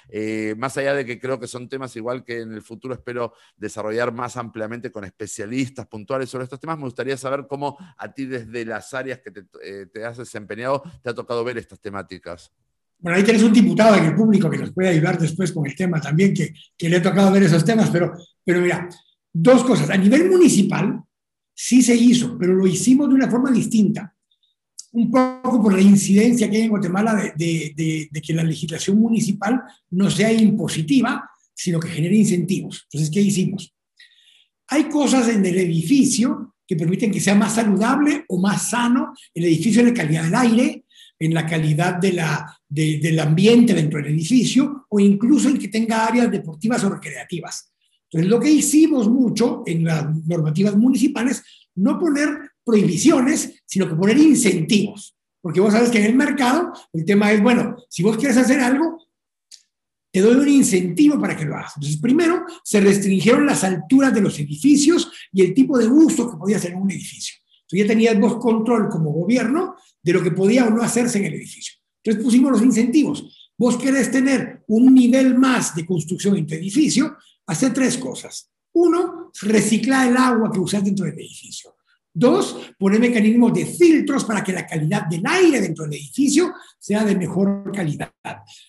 eh, más allá de que creo que son temas igual que en el futuro espero desarrollar más ampliamente con especialistas puntuales sobre estos temas, me gustaría saber cómo a ti desde las áreas que te, eh, te has desempeñado te ha tocado ver estas temáticas. Bueno, ahí tienes un diputado en el público que nos puede ayudar después con el tema también, que, que le ha tocado ver esos temas, pero, pero mira, dos cosas. A nivel municipal, sí se hizo, pero lo hicimos de una forma distinta. Un poco por la incidencia que hay en Guatemala de, que la legislación municipal no sea impositiva, sino que genere incentivos. Entonces, ¿qué hicimos? Hay cosas en el edificio que permiten que sea más saludable o más sano el edificio en la calidad del aire, en la calidad del ambiente dentro del edificio o incluso en que tenga áreas deportivas o recreativas. Entonces, lo que hicimos mucho en las normativas municipales, no poner prohibiciones, sino que poner incentivos. Porque vos sabes que en el mercado el tema es, bueno, si vos quieres hacer algo, te doy un incentivo para que lo hagas. Entonces, primero, se restringieron las alturas de los edificios y el tipo de uso que podía hacer un edificio. Entonces, ya tenías vos control como gobierno de lo que podía o no hacerse en el edificio. Entonces pusimos los incentivos. Vos querés tener un nivel más de construcción en tu edificio, hace tres cosas. Uno, reciclar el agua que usas dentro del edificio. Dos, poner mecanismos de filtros para que la calidad del aire dentro del edificio sea de mejor calidad.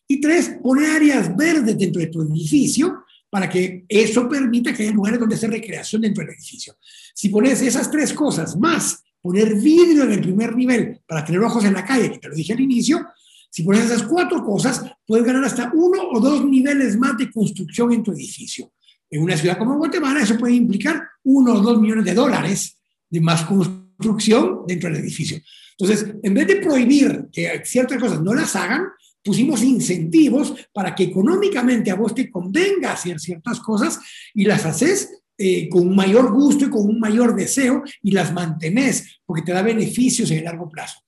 Y tres, poner áreas verdes dentro de tu edificio para que eso permita que haya lugares donde hacer recreación dentro del edificio. Si pones esas tres cosas más poner vidrio en el primer nivel para tener ojos en la calle, que te lo dije al inicio, si pones esas cuatro cosas, puedes ganar hasta uno o dos niveles más de construcción en tu edificio. En una ciudad como Guatemala, eso puede implicar uno o dos millones de dólares de más construcción dentro del edificio. Entonces, en vez de prohibir que ciertas cosas no las hagan, pusimos incentivos para que económicamente a vos te convenga hacer ciertas cosas y las haces eh, con mayor gusto y con un mayor deseo y las mantenés porque te da beneficios en el largo plazo.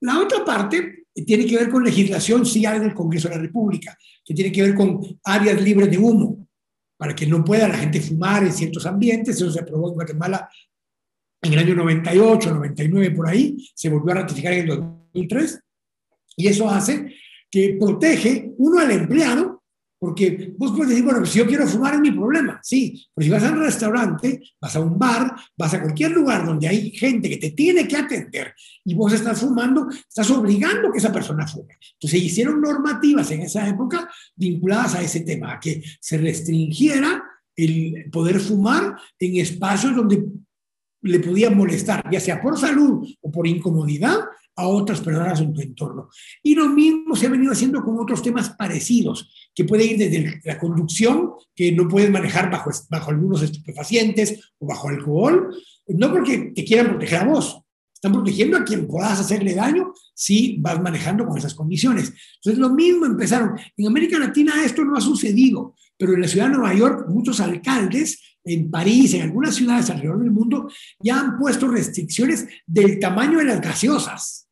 La otra parte tiene que ver con legislación sí hay del Congreso de la República, que tiene que ver con áreas libres de humo, para que no pueda la gente fumar en ciertos ambientes. Eso se aprobó en Guatemala en el año 98, 99 por ahí, se volvió a ratificar en el 2003, y eso hace que protege uno al empleado porque vos puedes decir, bueno, si yo quiero fumar es mi problema, sí, pero si vas a un restaurante, vas a un bar, vas a cualquier lugar donde hay gente que te tiene que atender y vos estás fumando, estás obligando que esa persona fume. Entonces hicieron normativas en esa época vinculadas a ese tema, a que se restringiera el poder fumar en espacios donde le podía molestar, ya sea por salud o por incomodidad, a otras personas en tu entorno. Y lo mismo se ha venido haciendo con otros temas parecidos, que puede ir desde la conducción, que no puedes manejar bajo, bajo algunos estupefacientes o bajo alcohol, no porque te quieran proteger a vos, están protegiendo a quien puedas hacerle daño si vas manejando con esas condiciones. Entonces, lo mismo empezaron. En América Latina esto no ha sucedido, pero en la ciudad de Nueva York, muchos alcaldes, en París, en algunas ciudades alrededor del mundo, ya han puesto restricciones del tamaño de las gaseosas.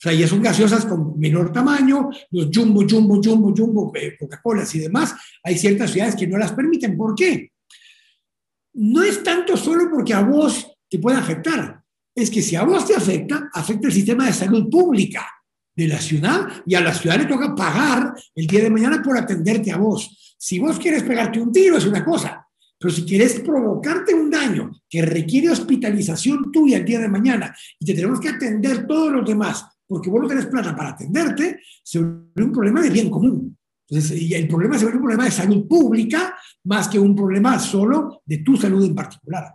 O sea, ya son gaseosas con menor tamaño, los jumbo, jumbo, jumbo, jumbo, eh, Coca-Cola y demás. Hay ciertas ciudades que no las permiten. ¿Por qué? No es tanto solo porque a vos te puede afectar. Es que si a vos te afecta, afecta el sistema de salud pública de la ciudad y a la ciudad le toca pagar el día de mañana por atenderte a vos. Si vos quieres pegarte un tiro es una cosa, pero si quieres provocarte un daño que requiere hospitalización tuya el día de mañana y te tenemos que atender todos los demás porque vos no tenés plata para atenderte, se vuelve un problema de bien común. Entonces, y el problema se vuelve un problema de salud pública más que un problema solo de tu salud en particular.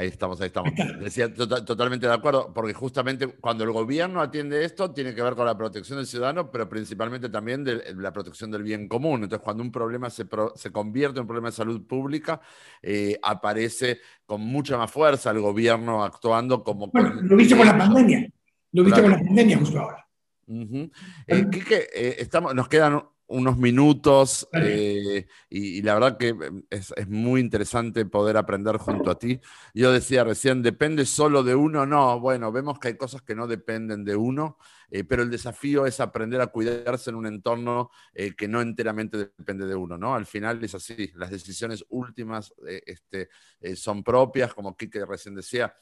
Ahí estamos, ahí estamos. Decía totalmente de acuerdo, porque justamente cuando el gobierno atiende esto, tiene que ver con la protección del ciudadano, pero principalmente también de la protección del bien común. Entonces, cuando un problema se, se convierte en un problema de salud pública, eh, aparece con mucha más fuerza el gobierno actuando como... Bueno, lo viste con la pandemia. Lo viste con la pandemia justo ahora. Uh estamos, nos quedan unos minutos eh, y, la verdad que es, muy interesante poder aprender junto a ti. Yo decía recién, ¿depende solo de uno? No, bueno, vemos que hay cosas que no dependen de uno eh, pero el desafío es aprender a cuidarse en un entorno eh, que no enteramente depende de uno, ¿no? Al final es así, las decisiones últimas este, son propias, como Kike recién decía,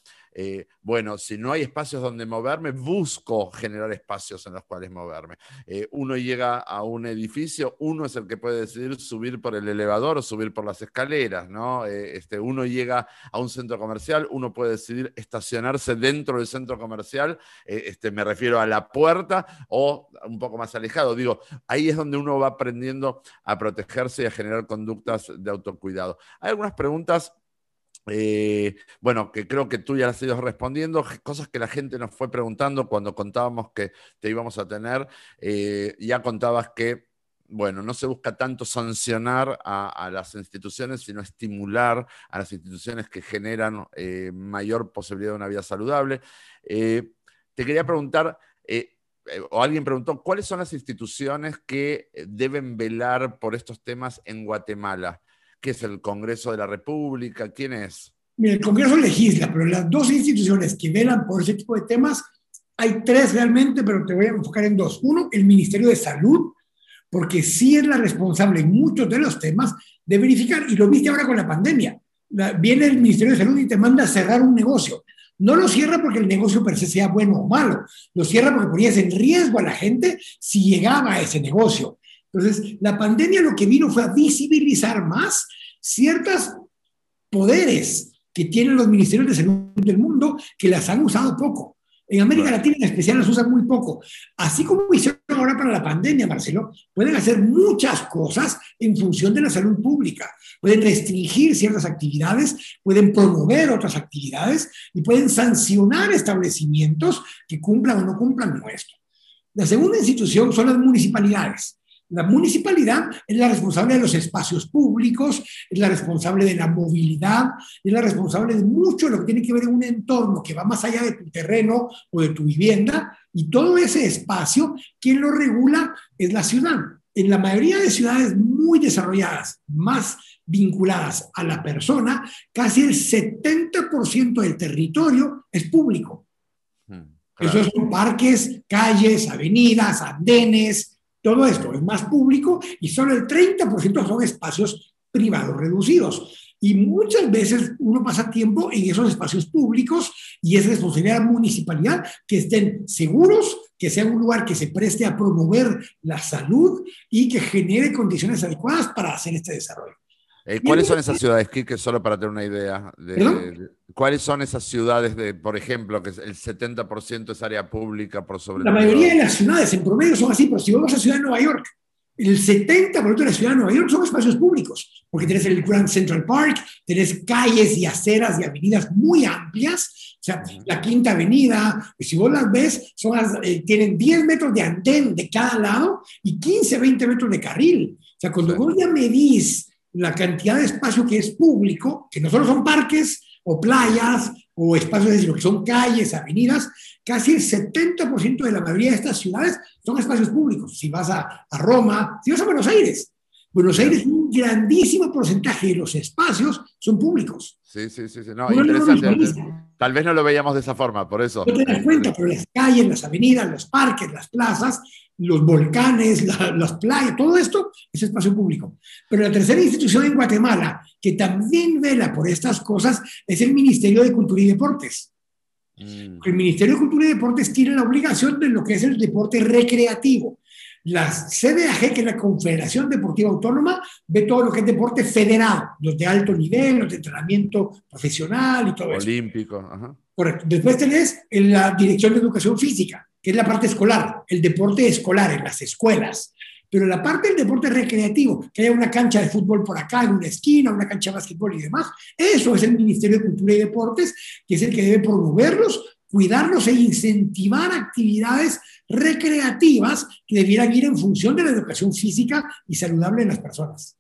bueno, si no hay espacios donde moverme, busco generar espacios en los cuales moverme. uno llega a un edificio, uno es el que puede decidir subir por el elevador o subir por las escaleras, ¿no? este, uno llega a un centro comercial, uno puede decidir estacionarse dentro del centro comercial, este, me refiero a la puerta o un poco más alejado. Digo, ahí es donde uno va aprendiendo a protegerse y a generar conductas de autocuidado. Hay algunas preguntas eh, bueno, que creo que tú ya las has ido respondiendo, cosas que la gente nos fue preguntando cuando contábamos que te íbamos a tener. Eh, ya contabas que, bueno, no se busca tanto sancionar a, las instituciones, sino estimular a las instituciones que generan eh, mayor posibilidad de una vida saludable. te quería preguntar, eh, o alguien preguntó, ¿cuáles son las instituciones que eh, deben velar por estos temas en Guatemala? ¿Qué es el Congreso de la República? ¿Quién es? Mira, el Congreso legisla, pero las dos instituciones que velan por ese tipo de temas, hay tres realmente, pero te voy a enfocar en dos. Uno, el Ministerio de Salud, porque sí es la responsable en muchos de los temas de verificar, y lo viste ahora con la pandemia. viene el Ministerio de Salud y te manda a cerrar un negocio. No lo cierra porque el negocio per se sea bueno o malo, lo cierra porque ponías en riesgo a la gente si llegaba a ese negocio. Entonces, la pandemia lo que vino fue a visibilizar más ciertos poderes que tienen los ministerios de salud del mundo que las han usado poco. En América Latina en especial las usan muy poco. Así como hicieron ahora para la pandemia, Marcelo, pueden hacer muchas cosas en función de la salud pública. Pueden restringir ciertas actividades, pueden promover otras actividades y pueden sancionar establecimientos que cumplan o no cumplan esto. La segunda institución son las municipalidades. La municipalidad es la responsable de los espacios públicos, es la responsable de la movilidad, es la responsable de mucho de lo que tiene que ver en un entorno que va más allá de tu terreno o de tu vivienda. Y todo ese espacio, quien lo regula es la ciudad. En la mayoría de ciudades muy desarrolladas, más vinculadas a la persona, casi el 70% del territorio es público. Hmm, Esos son parques, calles, avenidas, andenes, todo esto es más público y solo el 30% son espacios privados reducidos. Y muchas veces uno pasa tiempo en esos espacios públicos y es responsabilidad de municipalidad que estén seguros, que sea un lugar que se preste a promover la salud y que genere condiciones adecuadas para hacer este desarrollo. Eh, ¿Cuáles son esas ciudades, Kike, solo para tener una idea? De, ¿Cuáles son esas ciudades, de, por ejemplo, que el 70% es área pública por sobre La mayoría de las ciudades en promedio son así, pero si vamos a ciudad de Nueva York, el 70% de la ciudad de Nueva York son espacios públicos, porque tenés el Grand Central Park, tenés calles y aceras y avenidas muy amplias, o sea, la Quinta Avenida, si vos las ves, son eh, tienen 10 metros de antén de cada lado y 15, 20 metros de carril. O sea, cuando vos ya medís la cantidad de espacio que es público, que no solo son parques o playas o espacios, sino que son calles, avenidas, casi el 70% de la mayoría de estas ciudades son espacios públicos. Si vas a, a Roma, si vas a Buenos Aires, Buenos Aires, un grandísimo porcentaje de los espacios son públicos. Sí, sí, sí. sí. No, interesante. Tal vez no lo veíamos de esa forma, por eso. No te das cuenta, pero las calles, las avenidas, los parques, las plazas, los volcanes, las playas, todo esto es espacio público. Pero la tercera institución en Guatemala que también vela por estas cosas es el Ministerio de Cultura y Deportes. Mm. El Ministerio de Cultura y Deportes tiene la obligación de lo que es el deporte recreativo. La CDAG, que es la Confederación Deportiva Autónoma, ve todo lo que es deporte federado, los de alto nivel, los de entrenamiento profesional y todo eso. Olímpico, ajá. Correcto. Después tenés la Dirección de Educación Física, que es la parte escolar, el deporte escolar en las escuelas. Pero la parte del deporte recreativo, que haya una cancha de fútbol por acá, en una esquina, una cancha de básquetbol y demás, eso es el Ministerio de Cultura y Deportes, que es el que debe promoverlos, cuidarlos e incentivar actividades recreativas que debieran ir en función de la educación física y saludable de las personas.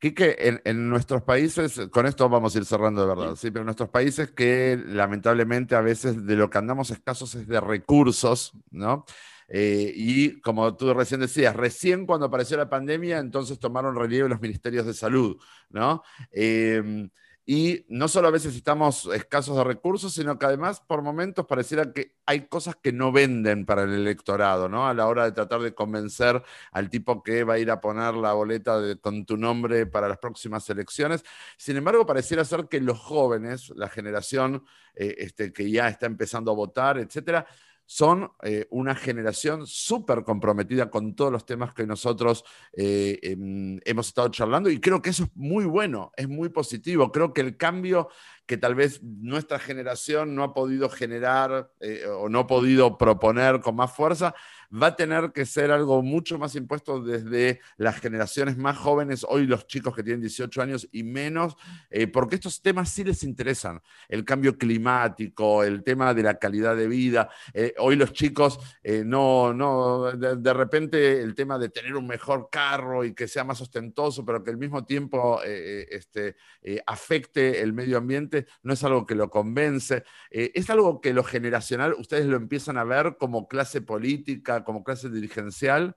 Quique, en, en, nuestros países, con esto vamos a ir cerrando de verdad, sí, pero en nuestros países que lamentablemente a veces de lo que andamos escasos es de recursos, ¿no? Eh, y como tú recién decías, recién cuando apareció la pandemia, entonces tomaron relieve los ministerios de salud, ¿no? Em, y no solo a veces estamos escasos de recursos, sino que además por momentos pareciera que hay cosas que no venden para el electorado, ¿no? A la hora de tratar de convencer al tipo que va a ir a poner la boleta con tu nombre para las próximas elecciones. Sin embargo, pareciera ser que los jóvenes, la generación eh, este, que ya está empezando a votar, etcétera, son eh, una generación súper comprometida con todos los temas que nosotros eh, em, hemos estado charlando y creo que eso es muy bueno, es muy positivo. Creo que el cambio que tal vez nuestra generación no ha podido generar eh, o no ha podido proponer con más fuerza, va a tener que ser algo mucho más impuesto desde las generaciones más jóvenes, hoy los chicos que tienen 18 años y menos, eh, porque estos temas sí les interesan. El cambio climático, el tema de la calidad de vida. Eh, hoy los chicos no, no, de, repente el tema de tener un mejor carro y que sea más ostentoso, pero que al mismo tiempo este, afecte el medio ambiente no es algo que lo convence, eh, es algo que lo generacional ustedes lo empiezan a ver como clase política, como clase dirigencial.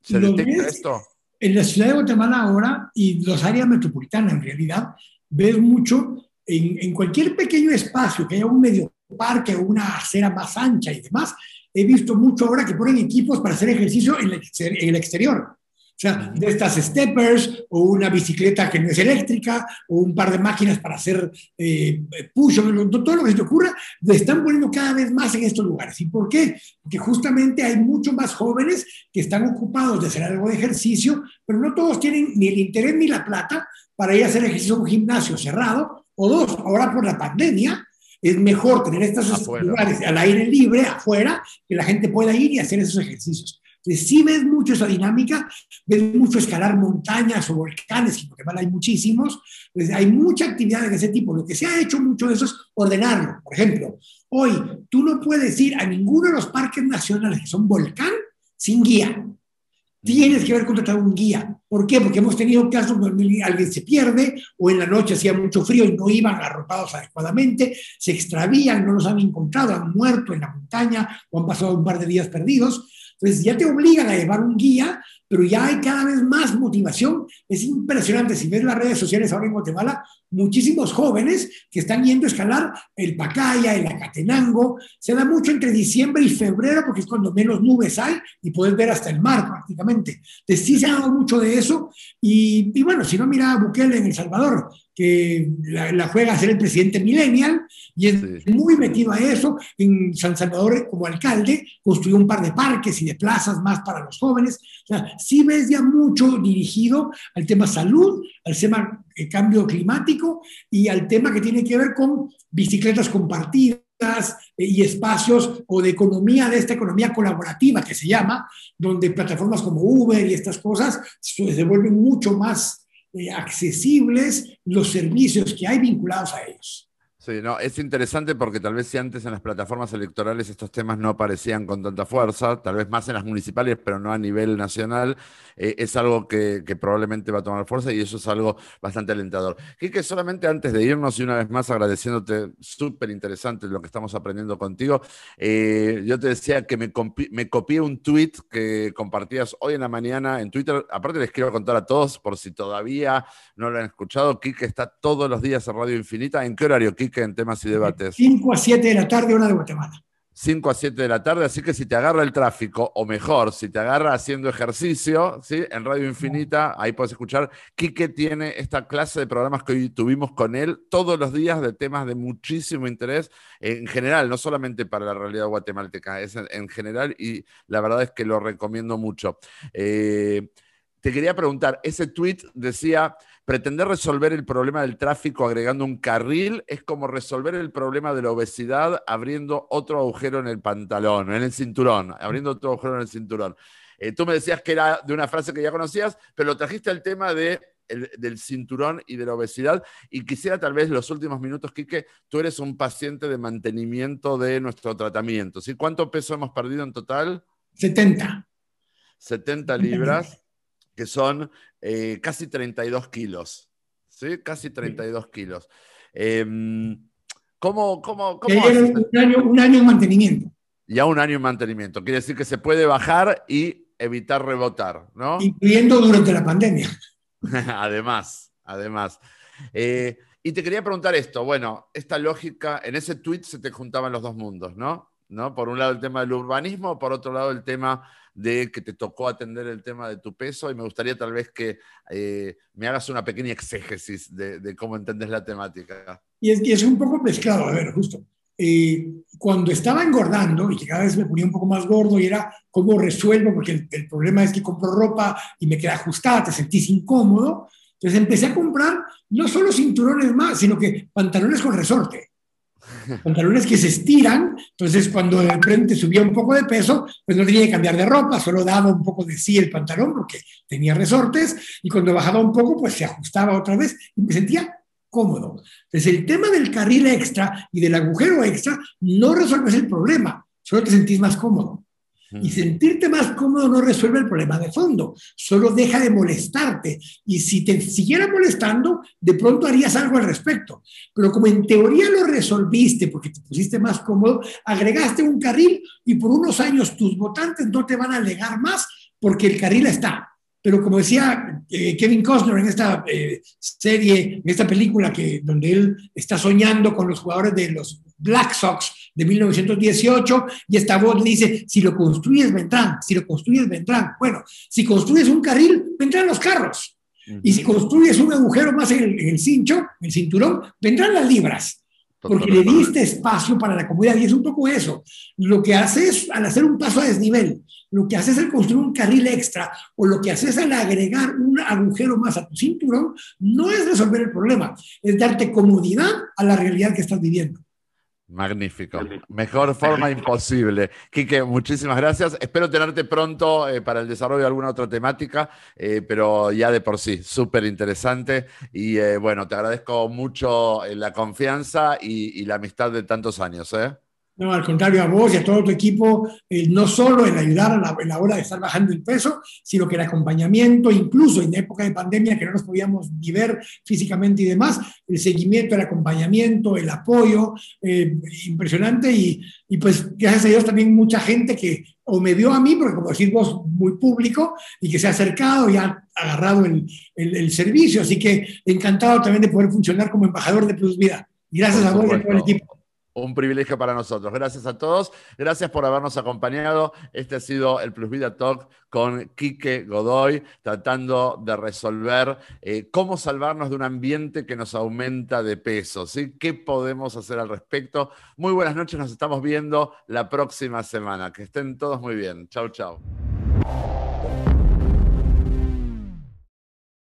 ¿Se detecta esto? En la ciudad de Guatemala ahora y los áreas metropolitanas en realidad, ves mucho en, cualquier pequeño espacio que haya un medio parque o una acera más ancha y demás, he visto mucho ahora que ponen equipos para hacer ejercicio en el exterior. O sea, de estas steppers o una bicicleta que no es eléctrica o un par de máquinas para hacer eh, push, todo lo que se te ocurra, le están poniendo cada vez más en estos lugares. ¿Y por qué? Porque justamente hay muchos más jóvenes que están ocupados de hacer algo de ejercicio, pero no todos tienen ni el interés ni la plata para ir a hacer ejercicio en un gimnasio cerrado. O dos, ahora por la pandemia, es mejor tener estos lugares al aire libre, afuera, que la gente pueda ir y hacer esos ejercicios. Entonces, ves mucho esa dinámica, ves mucho escalar montañas o volcanes, que en Guatemala hay muchísimos, pues hay mucha actividad de ese tipo. Lo que se ha hecho mucho de eso es ordenarlo. Por ejemplo, hoy tú no puedes ir a ninguno de los parques nacionales que son volcán sin guía. Tienes que haber contratado un guía. ¿Por qué? Porque hemos tenido casos donde alguien se pierde o en la noche hacía mucho frío y no iban arropados adecuadamente, se extravían, no los han encontrado, han muerto en la montaña o han pasado un par de días perdidos. Entonces ya te obligan a llevar un guía, pero ya hay cada vez más motivación. Es impresionante, si ves las redes sociales ahora en Guatemala, muchísimos jóvenes que están yendo a escalar el Pacaya, el Acatenango. Se da mucho entre diciembre y febrero porque es cuando menos nubes hay y puedes ver hasta el mar prácticamente. Entonces sí se ha dado mucho de eso. Y, y bueno, si no, mira a Bukele en El Salvador que la, juega a ser el presidente millennial y es muy metido a eso. En San Salvador, como alcalde, construyó un par de parques y de plazas más para los jóvenes. O sea, sí ves ya mucho dirigido al tema salud, al tema eh, cambio climático y al tema que tiene que ver con bicicletas compartidas eh, y espacios o de economía, de esta economía colaborativa que se llama, donde plataformas como Uber y estas cosas se vuelven mucho más accesibles los servicios que hay vinculados a ellos. Sí, no, es interesante porque tal vez si antes en las plataformas electorales estos temas no aparecían con tanta fuerza, tal vez más en las municipales, pero no a nivel nacional, eh, es algo que, probablemente va a tomar fuerza y eso es algo bastante alentador. que solamente antes de irnos y una vez más agradeciéndote, súper interesante lo que estamos aprendiendo contigo, eh, yo te decía que me, copié un tweet que compartías hoy en la mañana en Twitter, aparte les quiero contar a todos, por si todavía no lo han escuchado, Kike está todos los días en Radio Infinita, ¿en qué horario, En temas y debates? 5 a 7 de la tarde, hora de Guatemala. 5 a 7 de la tarde, así que si te agarra el tráfico, o mejor, si te agarra haciendo ejercicio, ¿sí? en Radio Infinita, ahí puedes escuchar. Quique tiene esta clase de programas que hoy tuvimos con él todos los días de temas de muchísimo interés, en general, no solamente para la realidad guatemalteca, es en, general, y la verdad es que lo recomiendo mucho. Eh, te quería preguntar, ese tweet decía Pretender resolver el problema del tráfico agregando un carril es como resolver el problema de la obesidad abriendo otro agujero en el pantalón, en el cinturón, abriendo otro agujero en el cinturón. Eh, tú me decías que era de una frase que ya conocías, pero lo trajiste al tema de del cinturón y de la obesidad. Y quisiera tal vez los últimos minutos, Quique, tú eres un paciente de mantenimiento de nuestro tratamiento. ¿sí? ¿Cuánto peso hemos perdido en total? 70. 70 libras que son eh, casi 32 kilos. ¿Sí? Casi 32 kilos. Em, ¿Cómo, cómo, cómo un, año, un año en mantenimiento. Ya un año en mantenimiento. Quiere decir que se puede bajar y evitar rebotar, ¿no? Incluyendo durante la pandemia. <laughs> además, además. Eh, Y te quería preguntar esto, bueno, esta lógica, en ese tweet se te juntaban los dos mundos, ¿no? ¿No? Por un lado el tema del urbanismo, por otro lado el tema de que te tocó atender el tema de tu peso y me gustaría tal vez que eh, me hagas una pequeña exégesis de, cómo entendés la temática. Y es, un poco mezclado, a ver, justo. Eh, cuando estaba engordando y que cada vez me ponía un poco más gordo y era cómo resuelvo, porque el, problema es que compro ropa y me queda ajustada, te sentís incómodo, entonces empecé a comprar no solo cinturones más, sino que pantalones con resorte pantalones que se estiran, entonces cuando de repente subía un poco de peso, pues no tenía que cambiar de ropa, solo daba un poco de sí el pantalón porque tenía resortes, y cuando bajaba un poco, pues se ajustaba otra vez y me sentía cómodo. Entonces el tema del carril extra y del agujero extra no resuelves el problema, solo te sentís más cómodo. Y sentirte más cómodo no resuelve el problema de fondo, solo deja de molestarte. Y si te siguiera molestando, de pronto harías algo al respecto. Pero como en teoría lo resolviste porque te pusiste más cómodo, agregaste un carril y por unos años tus votantes no te van a alegar más porque el carril está. Pero como decía eh, Kevin Costner en esta eh, serie, en esta película que, donde él está soñando con los jugadores de los Black Sox de 1918 y esta voz le dice, si lo construyes vendrán, si lo construyes vendrán. Bueno, si construyes un carril, vendrán los carros. Y si construyes un agujero más en el, en el cincho, el cinturón, vendrán las libras porque le diste espacio para la comunidad y es un poco eso. Lo que haces al hacer un paso a desnivel, lo que haces al construir un carril extra o lo que haces al agregar un agujero más a tu cinturón, no es resolver el problema, es darte comodidad a la realidad que estás viviendo. Magnífico. Mejor forma imposible. Quique, muchísimas gracias. Espero tenerte pronto eh, para el desarrollo de alguna otra temática, eh, pero ya de por sí, súper interesante. Y eh, bueno, te agradezco mucho la confianza y, y, la amistad de tantos años. ¿eh? No, al contrario, a vos y a todo tu equipo, eh, no solo en ayudar a la, en la, hora de estar bajando el peso, sino que el acompañamiento, incluso en época de pandemia que no nos podíamos ni ver físicamente y demás, el seguimiento, el acompañamiento, el apoyo, eh, impresionante y, y, pues gracias a Dios también mucha gente que o me vio a mí, porque como decís vos, muy público, y que se ha acercado y ha agarrado el, el, el servicio, así que encantado también de poder funcionar como embajador de Plus Vida. Gracias a vos y a todo el equipo. Un privilegio para nosotros. Gracias a todos. Gracias por habernos acompañado. Este ha sido el Plus Vida Talk con Quique Godoy, tratando de resolver eh, cómo salvarnos de un ambiente que nos aumenta de peso. ¿sí? ¿Qué podemos hacer al respecto? Muy buenas noches. Nos estamos viendo la próxima semana. Que estén todos muy bien. Chau, chau.